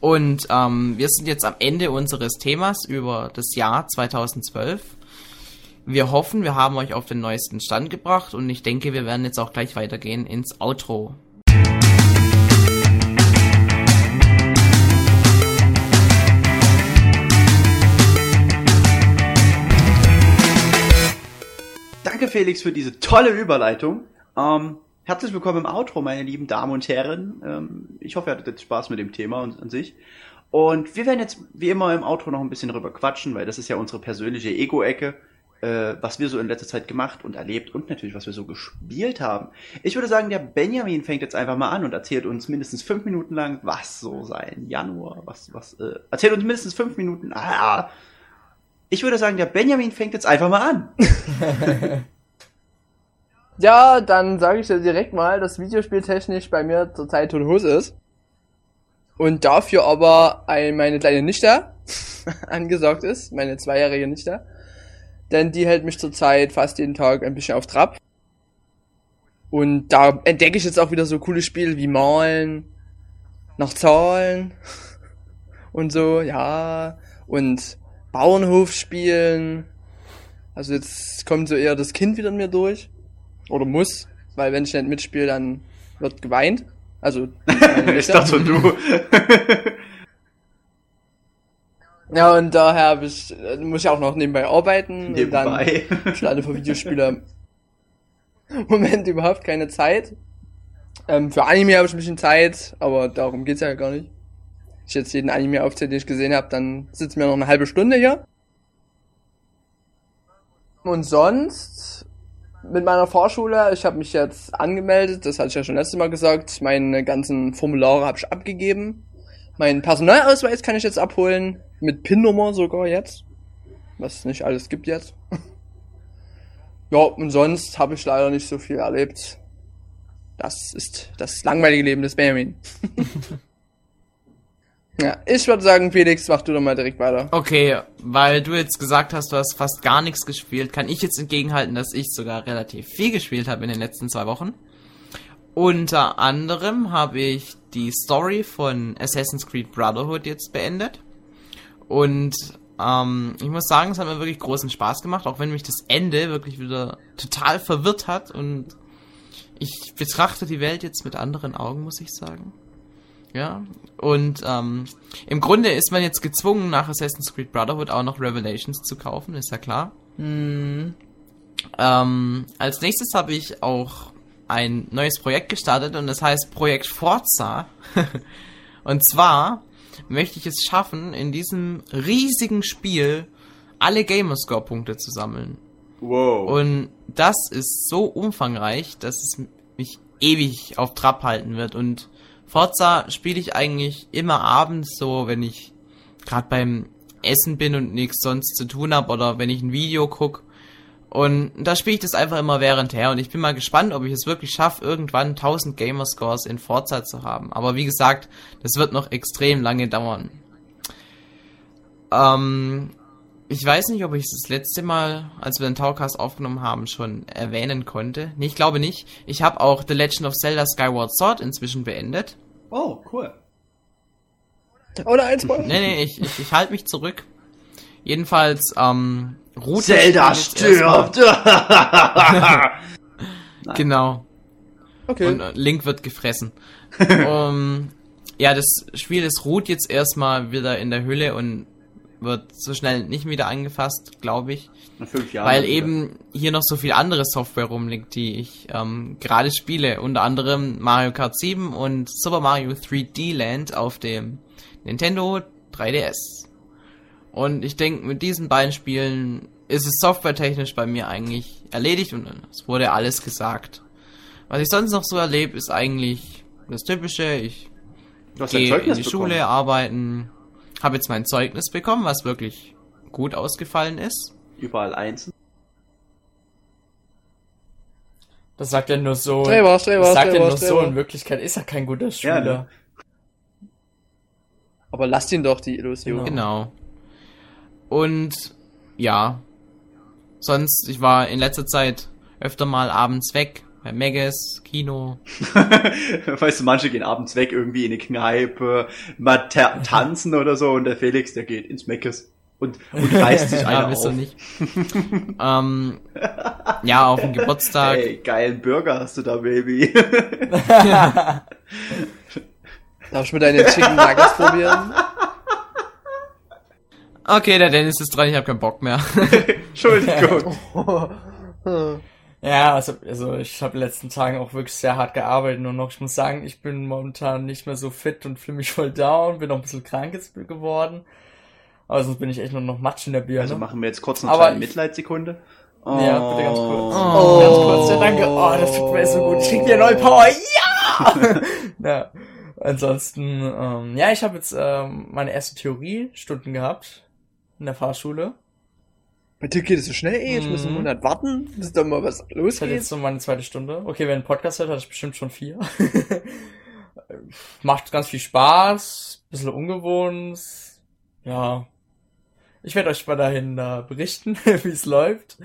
Und ähm, wir sind jetzt am Ende unseres Themas über das Jahr 2012. Wir hoffen, wir haben euch auf den neuesten Stand gebracht und ich denke, wir werden jetzt auch gleich weitergehen ins Outro. Danke Felix für diese tolle Überleitung. Ähm, Herzlich willkommen im Outro, meine lieben Damen und Herren. Ähm, ich hoffe, ihr hattet jetzt Spaß mit dem Thema an sich. Und wir werden jetzt wie immer im Outro noch ein bisschen drüber quatschen, weil das ist ja unsere persönliche Ego-Ecke, äh, was wir so in letzter Zeit gemacht und erlebt und natürlich, was wir so gespielt haben. Ich würde sagen, der Benjamin fängt jetzt einfach mal an und erzählt uns mindestens fünf Minuten lang, was so sein Januar, was, was, äh, erzählt uns mindestens fünf Minuten. Ah, ich würde sagen, der Benjamin fängt jetzt einfach mal an. [LAUGHS] Ja, dann sage ich dir direkt mal, dass Videospieltechnisch bei mir zurzeit tote Hose ist. Und dafür aber ein, meine kleine Nichte [LAUGHS] angesagt ist, meine zweijährige Nichte. Denn die hält mich zurzeit fast jeden Tag ein bisschen auf Trab. Und da entdecke ich jetzt auch wieder so coole Spiele wie Malen, nach Zahlen [LAUGHS] und so, ja. Und Bauernhof spielen. Also jetzt kommt so eher das Kind wieder in mir durch. Oder muss, weil wenn ich nicht mitspiele, dann wird geweint. Also. [LAUGHS] ich dachte du. [LAUGHS] ja, und daher ich, muss ich auch noch nebenbei arbeiten. Nebenbei. Und dann [LAUGHS] leider für Videospieler im Moment überhaupt keine Zeit. Ähm, für Anime habe ich ein bisschen Zeit, aber darum geht's ja gar nicht. Ich jetzt jeden Anime aufzähle, den ich gesehen habe, dann sitzen wir noch eine halbe Stunde hier. Und sonst mit meiner Vorschule, ich habe mich jetzt angemeldet, das hatte ich ja schon letztes Mal gesagt. Meine ganzen Formulare habe ich abgegeben. Meinen Personalausweis kann ich jetzt abholen, mit PIN-Nummer sogar jetzt. Was nicht alles gibt jetzt. [LAUGHS] ja, und sonst habe ich leider nicht so viel erlebt. Das ist das langweilige Leben des Benjamin. [LAUGHS] Ja, ich würde sagen, Felix, mach du doch mal direkt weiter. Okay, weil du jetzt gesagt hast, du hast fast gar nichts gespielt, kann ich jetzt entgegenhalten, dass ich sogar relativ viel gespielt habe in den letzten zwei Wochen. Unter anderem habe ich die Story von Assassin's Creed Brotherhood jetzt beendet. Und ähm, ich muss sagen, es hat mir wirklich großen Spaß gemacht, auch wenn mich das Ende wirklich wieder total verwirrt hat. Und ich betrachte die Welt jetzt mit anderen Augen, muss ich sagen. Ja, und ähm, im Grunde ist man jetzt gezwungen, nach Assassin's Creed Brotherhood auch noch Revelations zu kaufen, ist ja klar. Mhm. Ähm, als nächstes habe ich auch ein neues Projekt gestartet und das heißt Projekt Forza. [LAUGHS] und zwar möchte ich es schaffen, in diesem riesigen Spiel alle Gamerscore-Punkte zu sammeln. Wow. Und das ist so umfangreich, dass es mich ewig auf Trab halten wird. Und Forza spiele ich eigentlich immer abends so, wenn ich gerade beim Essen bin und nichts sonst zu tun habe oder wenn ich ein Video guck. Und da spiele ich das einfach immer während her und ich bin mal gespannt, ob ich es wirklich schaffe, irgendwann 1000 Gamerscores in Forza zu haben. Aber wie gesagt, das wird noch extrem lange dauern. Ähm, ich weiß nicht, ob ich es das letzte Mal, als wir den Taucast aufgenommen haben, schon erwähnen konnte. Nee, ich glaube nicht. Ich habe auch The Legend of Zelda Skyward Sword inzwischen beendet. oh, cool. Oder ein Spoiler. Nee, nee, ich, ich, ich halte mich zurück. Jedenfalls, ähm, Route Zelda stirbt! [LAUGHS] [LAUGHS] Genau. Okay. Und äh, Link wird gefressen. um, [LAUGHS] ja, das Spiel, das ruht jetzt erstmal wieder in der Hülle und wird so schnell nicht wieder angefasst, glaube ich. Nach fünf Jahren. weil wieder. eben hier noch so viel andere Software rumliegt, die ich ähm, gerade spiele. Unter anderem Mario Kart 7 und Super Mario 3D Land auf dem Nintendo 3DS. Und ich denke, mit diesen beiden Spielen ist es softwaretechnisch bei mir eigentlich erledigt und es wurde alles gesagt. Was ich sonst noch so erlebe, ist eigentlich das Typische. Ich gehe in die bekommen. Schule arbeiten, habe jetzt mein Zeugnis bekommen, was wirklich gut ausgefallen ist. Überall eins. Das sagt er nur so. Streber, Streber, das sagt er nur so. In Wirklichkeit ist er kein guter Ja, Schüler. ne? Aber lasst ihn doch die Illusion. Genau. Und ja, sonst, ich war in letzter Zeit öfter mal abends weg, bei Megas, Kino. [LAUGHS] weißt du, manche gehen abends weg irgendwie in eine Kneipe, mal ta tanzen oder so und der Felix, der geht ins Meckes und, und reißt sich [LAUGHS] Ja, einer wisst ihr auf. nicht. ähm, ja, auf dem Geburtstag. Hey, geilen Burger hast du da, Baby. [LAUGHS] Darf ich mit deinen Chicken Nuggets probieren? Okay, der Dennis ist dran, ich habe keinen Bock mehr. Entschuldigung. Ja, also, also ich habe in den letzten Tagen auch wirklich sehr hart gearbeitet und noch, ich muss sagen, ich bin momentan nicht mehr so fit und fühle mich [LAUGHS] voll down, bin noch ein bisschen krank jetzt geworden. Aber sonst bin ich echt nur noch Matsch in der Birne. Also machen wir jetzt kurz eine Aber kleine Mitleidssekunde. Ja, bitte ganz kurz. Oh. Ganz kurz, ja danke. Oh, das tut mir so gut. Ich krieg wieder neue Power. Ja! [LAUGHS] ja. Ansonsten, ähm, ja, ich habe jetzt ähm, meine erste Theoriestunden gehabt in der Fahrschule. Bei dir geht es so schnell, ey. Ich muss einen. Monat warten, bis da mal was Das hat losgeht. jetzt so meine zweite Stunde. Okay, wenn ein Podcast hört, hatte ich bestimmt schon vier. [LAUGHS] Macht ganz viel Spaß, bisschen ungewohnt. Ja. Ich werde euch mal dahin äh, berichten, [LAUGHS] wie es läuft.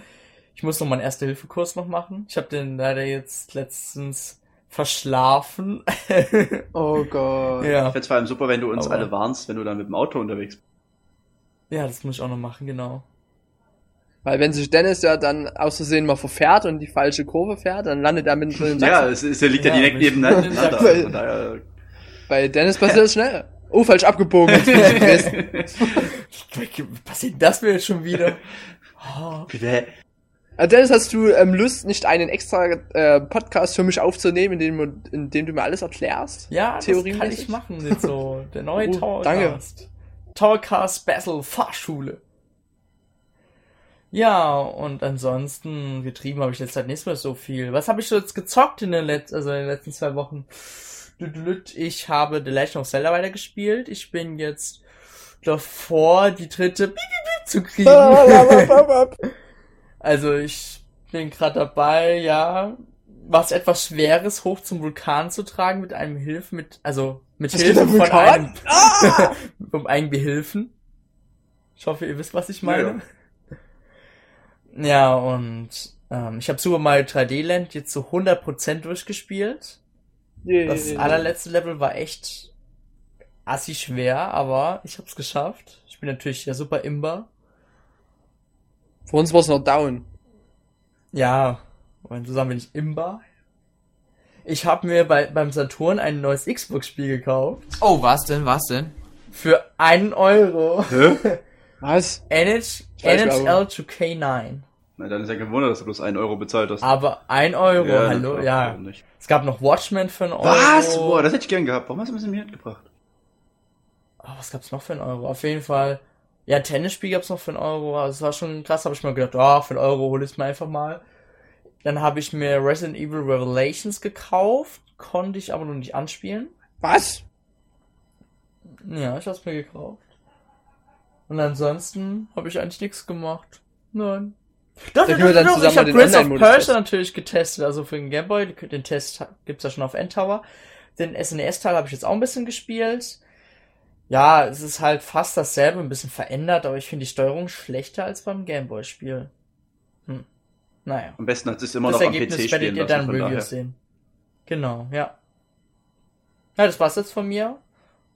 Ich muss noch meinen Erste-Hilfe-Kurs noch machen. Ich habe den leider jetzt letztens verschlafen. [LAUGHS] Oh Gott. Ich ja. find's vor allem super, wenn du uns Aber- alle warnst, wenn du dann mit dem Auto unterwegs bist. Ja, das muss ich auch noch machen, genau. Weil wenn sich Dennis ja dann aus Versehen mal verfährt und die falsche Kurve fährt, dann landet er mittendrin im Ja, es, es liegt ja, Ja, direkt nebeneinander. Daher, Bei Dennis passiert das [LAUGHS] schnell. Oh, falsch abgebogen. Dresden. [LAUGHS] Passiert das mir jetzt schon wieder? [LAUGHS] Oh. Bitte. Dennis, hast du ähm, Lust, nicht einen extra äh, Podcast für mich aufzunehmen, in dem, du- in dem du mir alles erklärst? Ja, das kann ich machen. Jetzt so der neue Oh, Towercast. Towercast Battle Fahrschule. Ja, und ansonsten getrieben habe ich jetzt halt nicht mehr so viel. Was habe ich so jetzt gezockt in den, Letz also in den letzten zwei Wochen? Ich habe The Legend of Zelda weitergespielt. Ich bin jetzt davor, die dritte zu kriegen. [LAUGHS] Also ich bin gerade dabei, ja, was etwas Schweres hoch zum Vulkan zu tragen mit einem Hilfe, mit, also mit Was Hilfe von einem, Vulkan? vom einem Behilfen. Ich hoffe, ihr wisst, was ich meine. Ja, und ähm, ich habe Super Mario 3D Land jetzt zu 100% durchgespielt. Das allerletzte Level war echt assi schwer, aber ich hab's geschafft. Ich bin natürlich der super Imber. Für uns war es noch down. Ja, und zusammen bin ich Imba. Ich habe mir bei, beim Saturn ein neues Xbox-Spiel gekauft. Oh, was denn, was denn? Für einen Euro. Hä? [LAUGHS] Was? NH, NHL 2K9. Na, dann ist ja kein Wunder, dass du bloß einen Euro bezahlt hast. Aber ein Euro, na hallo, ja. Es gab noch Watchmen für einen Euro. Was? Boah, das hätte ich gern gehabt. Warum hast du mir das nicht mitgebracht? Oh, was gab's noch für einen Euro? Auf jeden Fall. Ja, Tennisspiel gab's noch für einen Euro. Also, das war schon krass, habe ich mir gedacht, oh, für einen Euro hol ich mir einfach mal. Dann habe ich mir Resident Evil Revelations gekauft, konnte ich aber noch nicht anspielen. Was? Ja, ich hab's mir gekauft. Und ansonsten habe ich eigentlich nichts gemacht. Nein. Doch, wir dann zusammen ich habe Prince of Persia natürlich getestet, also für den Gameboy. Den Test gibt's ja schon auf Endtower. Den SNES-Teil habe ich jetzt auch ein bisschen gespielt. Ja, es ist halt fast dasselbe, ein bisschen verändert, aber ich finde die Steuerung schlechter als beim Gameboy-Spiel. Hm. Naja. Am besten hat es immer das noch am Ergebnis PC werdet spielen ihr lassen, dann Reviews sehen. Genau, ja. Ja, das war's jetzt von mir.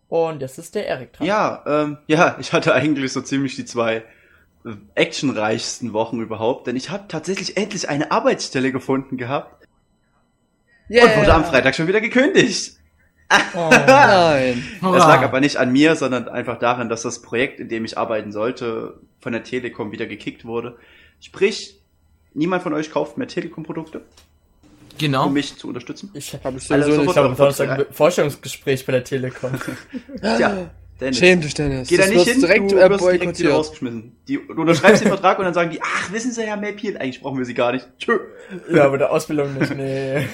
Und jetzt ist der Erik dran. Ja, ähm, ja, [LAUGHS] ich hatte eigentlich so ziemlich die zwei äh, actionreichsten Wochen überhaupt, denn ich habe tatsächlich endlich eine Arbeitsstelle gefunden gehabt Yeah. und wurde am Freitag schon wieder gekündigt. Oh. [LAUGHS] Nein. Das lag aber nicht an mir, sondern einfach daran, dass das Projekt, in dem ich arbeiten sollte, von der Telekom wieder gekickt wurde. Sprich, niemand von euch kauft mehr Telekom-Produkte, Genau. um mich zu unterstützen. Ich Hab ich Alle sowieso sofort Ich habe am Donnerstag ein Vorstellungsgespräch bei der Telekom. [LAUGHS] Tja, Dennis. Schäm dich, Dennis. Geh da nicht hin, direkt du äh, wirst direkt wieder rausgeschmissen. Die, du unterschreibst den Vertrag und dann sagen die, ach, wissen Sie, Herr Maypeel, eigentlich brauchen wir Sie gar nicht. Tschö. ja, aber der Ausbildung nicht, nee.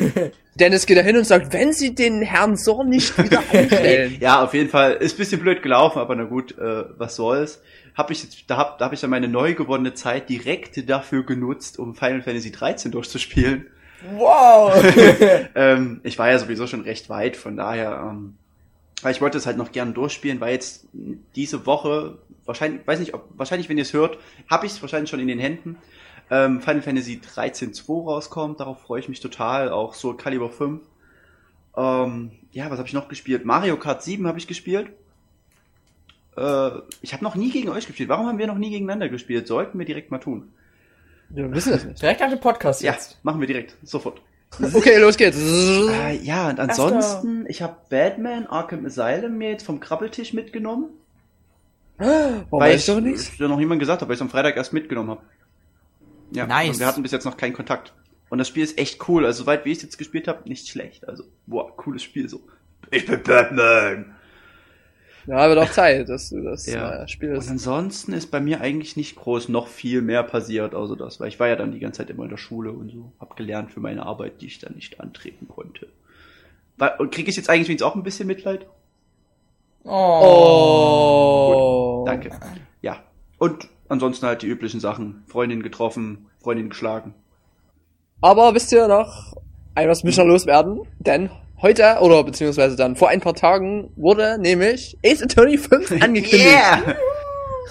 [LAUGHS] Dennis geht da hin und sagt, wenn Sie den Herrn Sorn nicht wieder [LAUGHS] einstellen. Ja, auf jeden Fall. Ist ein bisschen blöd gelaufen, aber na gut, äh, was soll's. Hab ich jetzt, da hab, da hab ich dann meine neu gewonnene Zeit direkt dafür genutzt, um Final Fantasy 13 durchzuspielen. Wow! [LAUGHS] ähm, ich war ja sowieso schon recht weit, von daher, ähm, ich wollte es halt noch gern durchspielen, weil jetzt diese Woche, wahrscheinlich, weiß nicht, ob, wahrscheinlich, wenn ihr es hört, habe ich es wahrscheinlich schon in den Händen. Ähm, Final Fantasy 13 2 rauskommt, darauf freue ich mich total, auch so Caliber 5. Ähm, ja, was habe ich noch gespielt? Mario Kart 7 habe ich gespielt. Äh, ich habe noch nie gegen euch gespielt. Warum haben wir noch nie gegeneinander gespielt? Sollten wir direkt mal tun. Wir wissen das nicht. Direkt nach dem Podcast Ja, jetzt. machen wir direkt, sofort. Okay, los geht's. Äh, ja, und ansonsten, ich habe Batman Arkham Asylum mir jetzt vom Krabbeltisch mitgenommen. Warum weil weiß ich doch nichts? ich ja noch niemand gesagt habe, weil ich es am Freitag erst mitgenommen habe. Ja, Nice. und wir hatten bis jetzt noch keinen Kontakt. Und das Spiel ist echt cool. Also soweit wie ich es jetzt gespielt habe, nicht schlecht. Also, boah, cooles Spiel so. Ich bin Batman. Ja, wird auch Zeit, dass du das Ja. äh, Und spielst. ansonsten ist bei mir eigentlich nicht groß noch viel mehr passiert, außer das, weil ich war ja dann die ganze Zeit immer in der Schule und so, hab gelernt für meine Arbeit, die ich dann nicht antreten konnte. Und kriege ich jetzt eigentlich wenigstens auch ein bisschen Mitleid? Oh. Danke. Ja. Und ansonsten halt die üblichen Sachen. Freundin getroffen, Freundin geschlagen. Aber wisst ihr noch, etwas müssen wir loswerden, denn heute, oder beziehungsweise dann vor ein paar Tagen, wurde nämlich Ace Attorney 5 [LAUGHS] angekündigt. Yeah!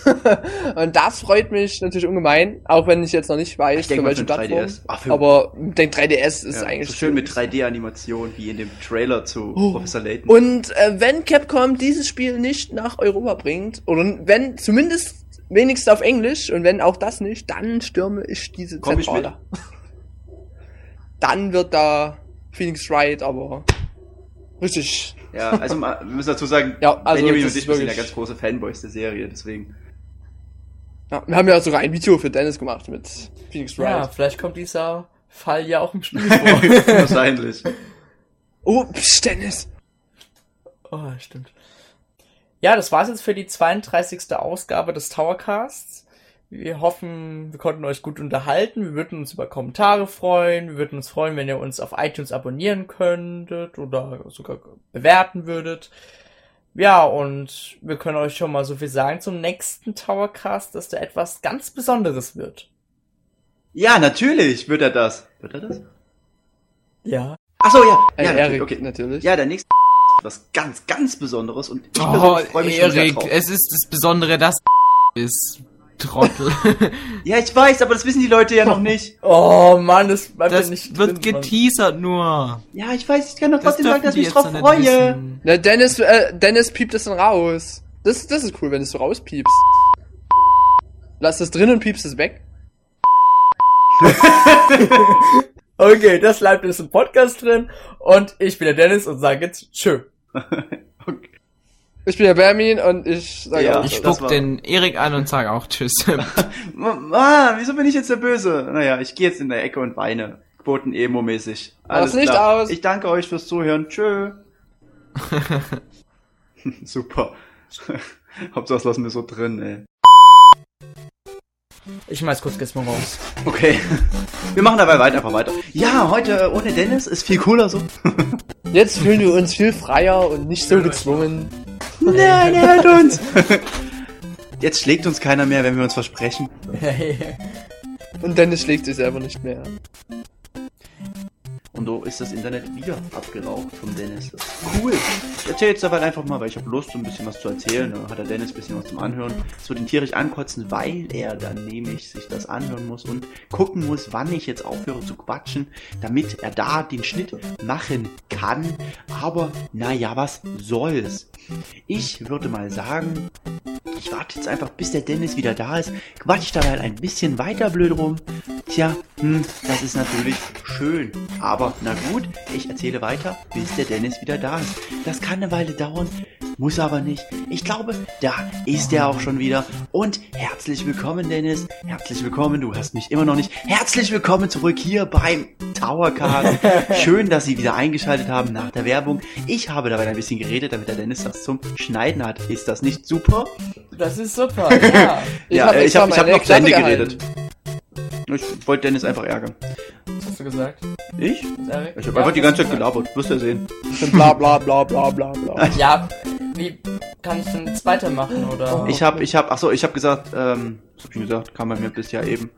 [LAUGHS] Und das freut mich natürlich ungemein, auch wenn ich jetzt noch nicht weiß, Ich denke für welche Plattform. 3DS. Ach, Aber den 3DS ist ja, eigentlich so schön mit 3D-Animation, wie in dem Trailer zu Oh. Professor Layton. Und äh, wenn Capcom dieses Spiel nicht nach Europa bringt, oder wenn zumindest wenigstens auf Englisch, und wenn auch das nicht, dann stürme ich diese Komm ich Zentrale. Dann wird da Phoenix Wright aber richtig. ja, also mal, wir müssen dazu sagen, Ja, also Benjamin und ich sind ja ganz große Fanboys der Serie, deswegen. Ja, wir haben ja sogar ein Video für Dennis gemacht mit Phoenix Ja, Wright. vielleicht kommt dieser Fall ja auch im Spiel [LAUGHS] vor. Wahrscheinlich. Oh, pst, Dennis. oh, stimmt. Ja, das war's jetzt für die 32. Ausgabe des Towercasts. Wir hoffen, wir konnten euch gut unterhalten. Wir würden uns über Kommentare freuen. Wir würden uns freuen, wenn ihr uns auf iTunes abonnieren könntet oder sogar bewerten würdet. Ja, und wir können euch schon mal so viel sagen zum nächsten Towercast, dass da etwas ganz Besonderes wird. Ja, natürlich wird er das. Wird er das? Ja. Ach so, ja. Äh, ja, Erik natürlich, okay. natürlich. Ja, der nächste was ganz, ganz Besonderes und ich Oh, persönlich freue mich schon sehr Erik, drauf. es ist das Besondere, dass [LAUGHS] ist. Trottel. [LAUGHS] Ja, ich weiß, aber das wissen die Leute ja noch nicht. [LAUGHS] Oh Mann, das bleibt ja Das nicht wird drin, Mann. geteasert nur. Ja, ich weiß, ich kann doch Das trotzdem sagen, dürfen dass ich mich drauf freue. Na, Dennis, äh, Dennis piept das dann raus. Das, das ist cool, wenn du es so rauspiepst. Lass das drin und piepst es weg. [LAUGHS] Okay, das bleibt jetzt im Podcast drin. Und ich bin der Dennis und sage jetzt Tschö. Ich bin der Bermin und ich sage Ja, auch. Ich spuck den Erik an und sag auch Tschüss. [LAUGHS] [LAUGHS] Ah, wieso bin ich jetzt der Böse? Naja, ich gehe jetzt in der Ecke und weine. Quoten-Emo-mäßig. Alles Licht klar. aus. Ich danke euch fürs Zuhören. Tschö. [LAUGHS] Super. Hauptsache das lassen wir so drin, ey. Ich schmeiß kurz Gizmo raus. Okay. Wir machen dabei weiter, einfach weiter. Ja, heute ohne Dennis ist viel cooler so. Jetzt fühlen wir uns viel freier und nicht so gezwungen. Nein, er hört uns. [LAUGHS] Jetzt schlägt uns keiner mehr, wenn wir uns versprechen. Und Dennis schlägt sich selber nicht mehr. Und so ist das Internet wieder abgeraucht vom Dennis. Cool. Ich erzähle jetzt dabei einfach mal, weil ich habe Lust, so ein bisschen was zu erzählen. Da hat der Dennis ein bisschen was zum Anhören. Es wird ihn tierisch ankotzen, weil er dann nämlich sich das anhören muss und gucken muss, wann ich jetzt aufhöre zu quatschen, damit er da den Schnitt machen kann. Aber naja, was soll's. Ich würde mal sagen, ich warte jetzt einfach, bis der Dennis wieder da ist. Quatsch dabei ein bisschen weiter blöd rum. Tja, hm, das ist natürlich schön. Aber na gut, ich erzähle weiter, bis der Dennis wieder da ist. Das kann eine Weile dauern, muss aber nicht. Ich glaube, da ist er auch schon wieder. Und herzlich willkommen, Dennis. Herzlich willkommen, du hast mich immer noch nicht. Herzlich willkommen zurück hier beim Towercast. [LAUGHS] Schön, dass Sie wieder eingeschaltet haben nach der Werbung. Ich habe dabei ein bisschen geredet, damit der Dennis das zum Schneiden hat. Ist das nicht super? Das ist super, ja. [LAUGHS] ja, hab äh, ich habe ich hab meine noch zu Ende geredet. Ich wollte Dennis einfach ärgern. Was hast du gesagt? Ich? Erik? Ich habe Ja, einfach die was ganze Zeit du gelabert. Wirst du ja sehen. Bla bla bla bla bla bla. [LAUGHS] Ja, wie kann ich denn jetzt weitermachen, oder? Ich habe, ich habe, ach so, ich habe gesagt, ähm, was hab ich gesagt? Kam bei mir bisher eben.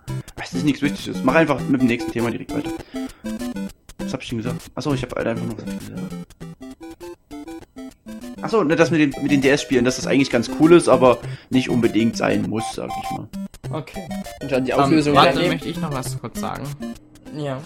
Es ist nichts Wichtiges. Mach einfach mit dem nächsten Thema direkt weiter. Was hab ich denn gesagt? Ach so, ich habe halt einfach nur was hab ich gesagt. Ach so, ne, das mit den, mit den DS-Spielen, dass das eigentlich ganz cool ist, aber nicht unbedingt sein muss, sag ich mal. Okay. Und dann die Auflösung warte, daneben. möchte ich noch was kurz sagen. Ja.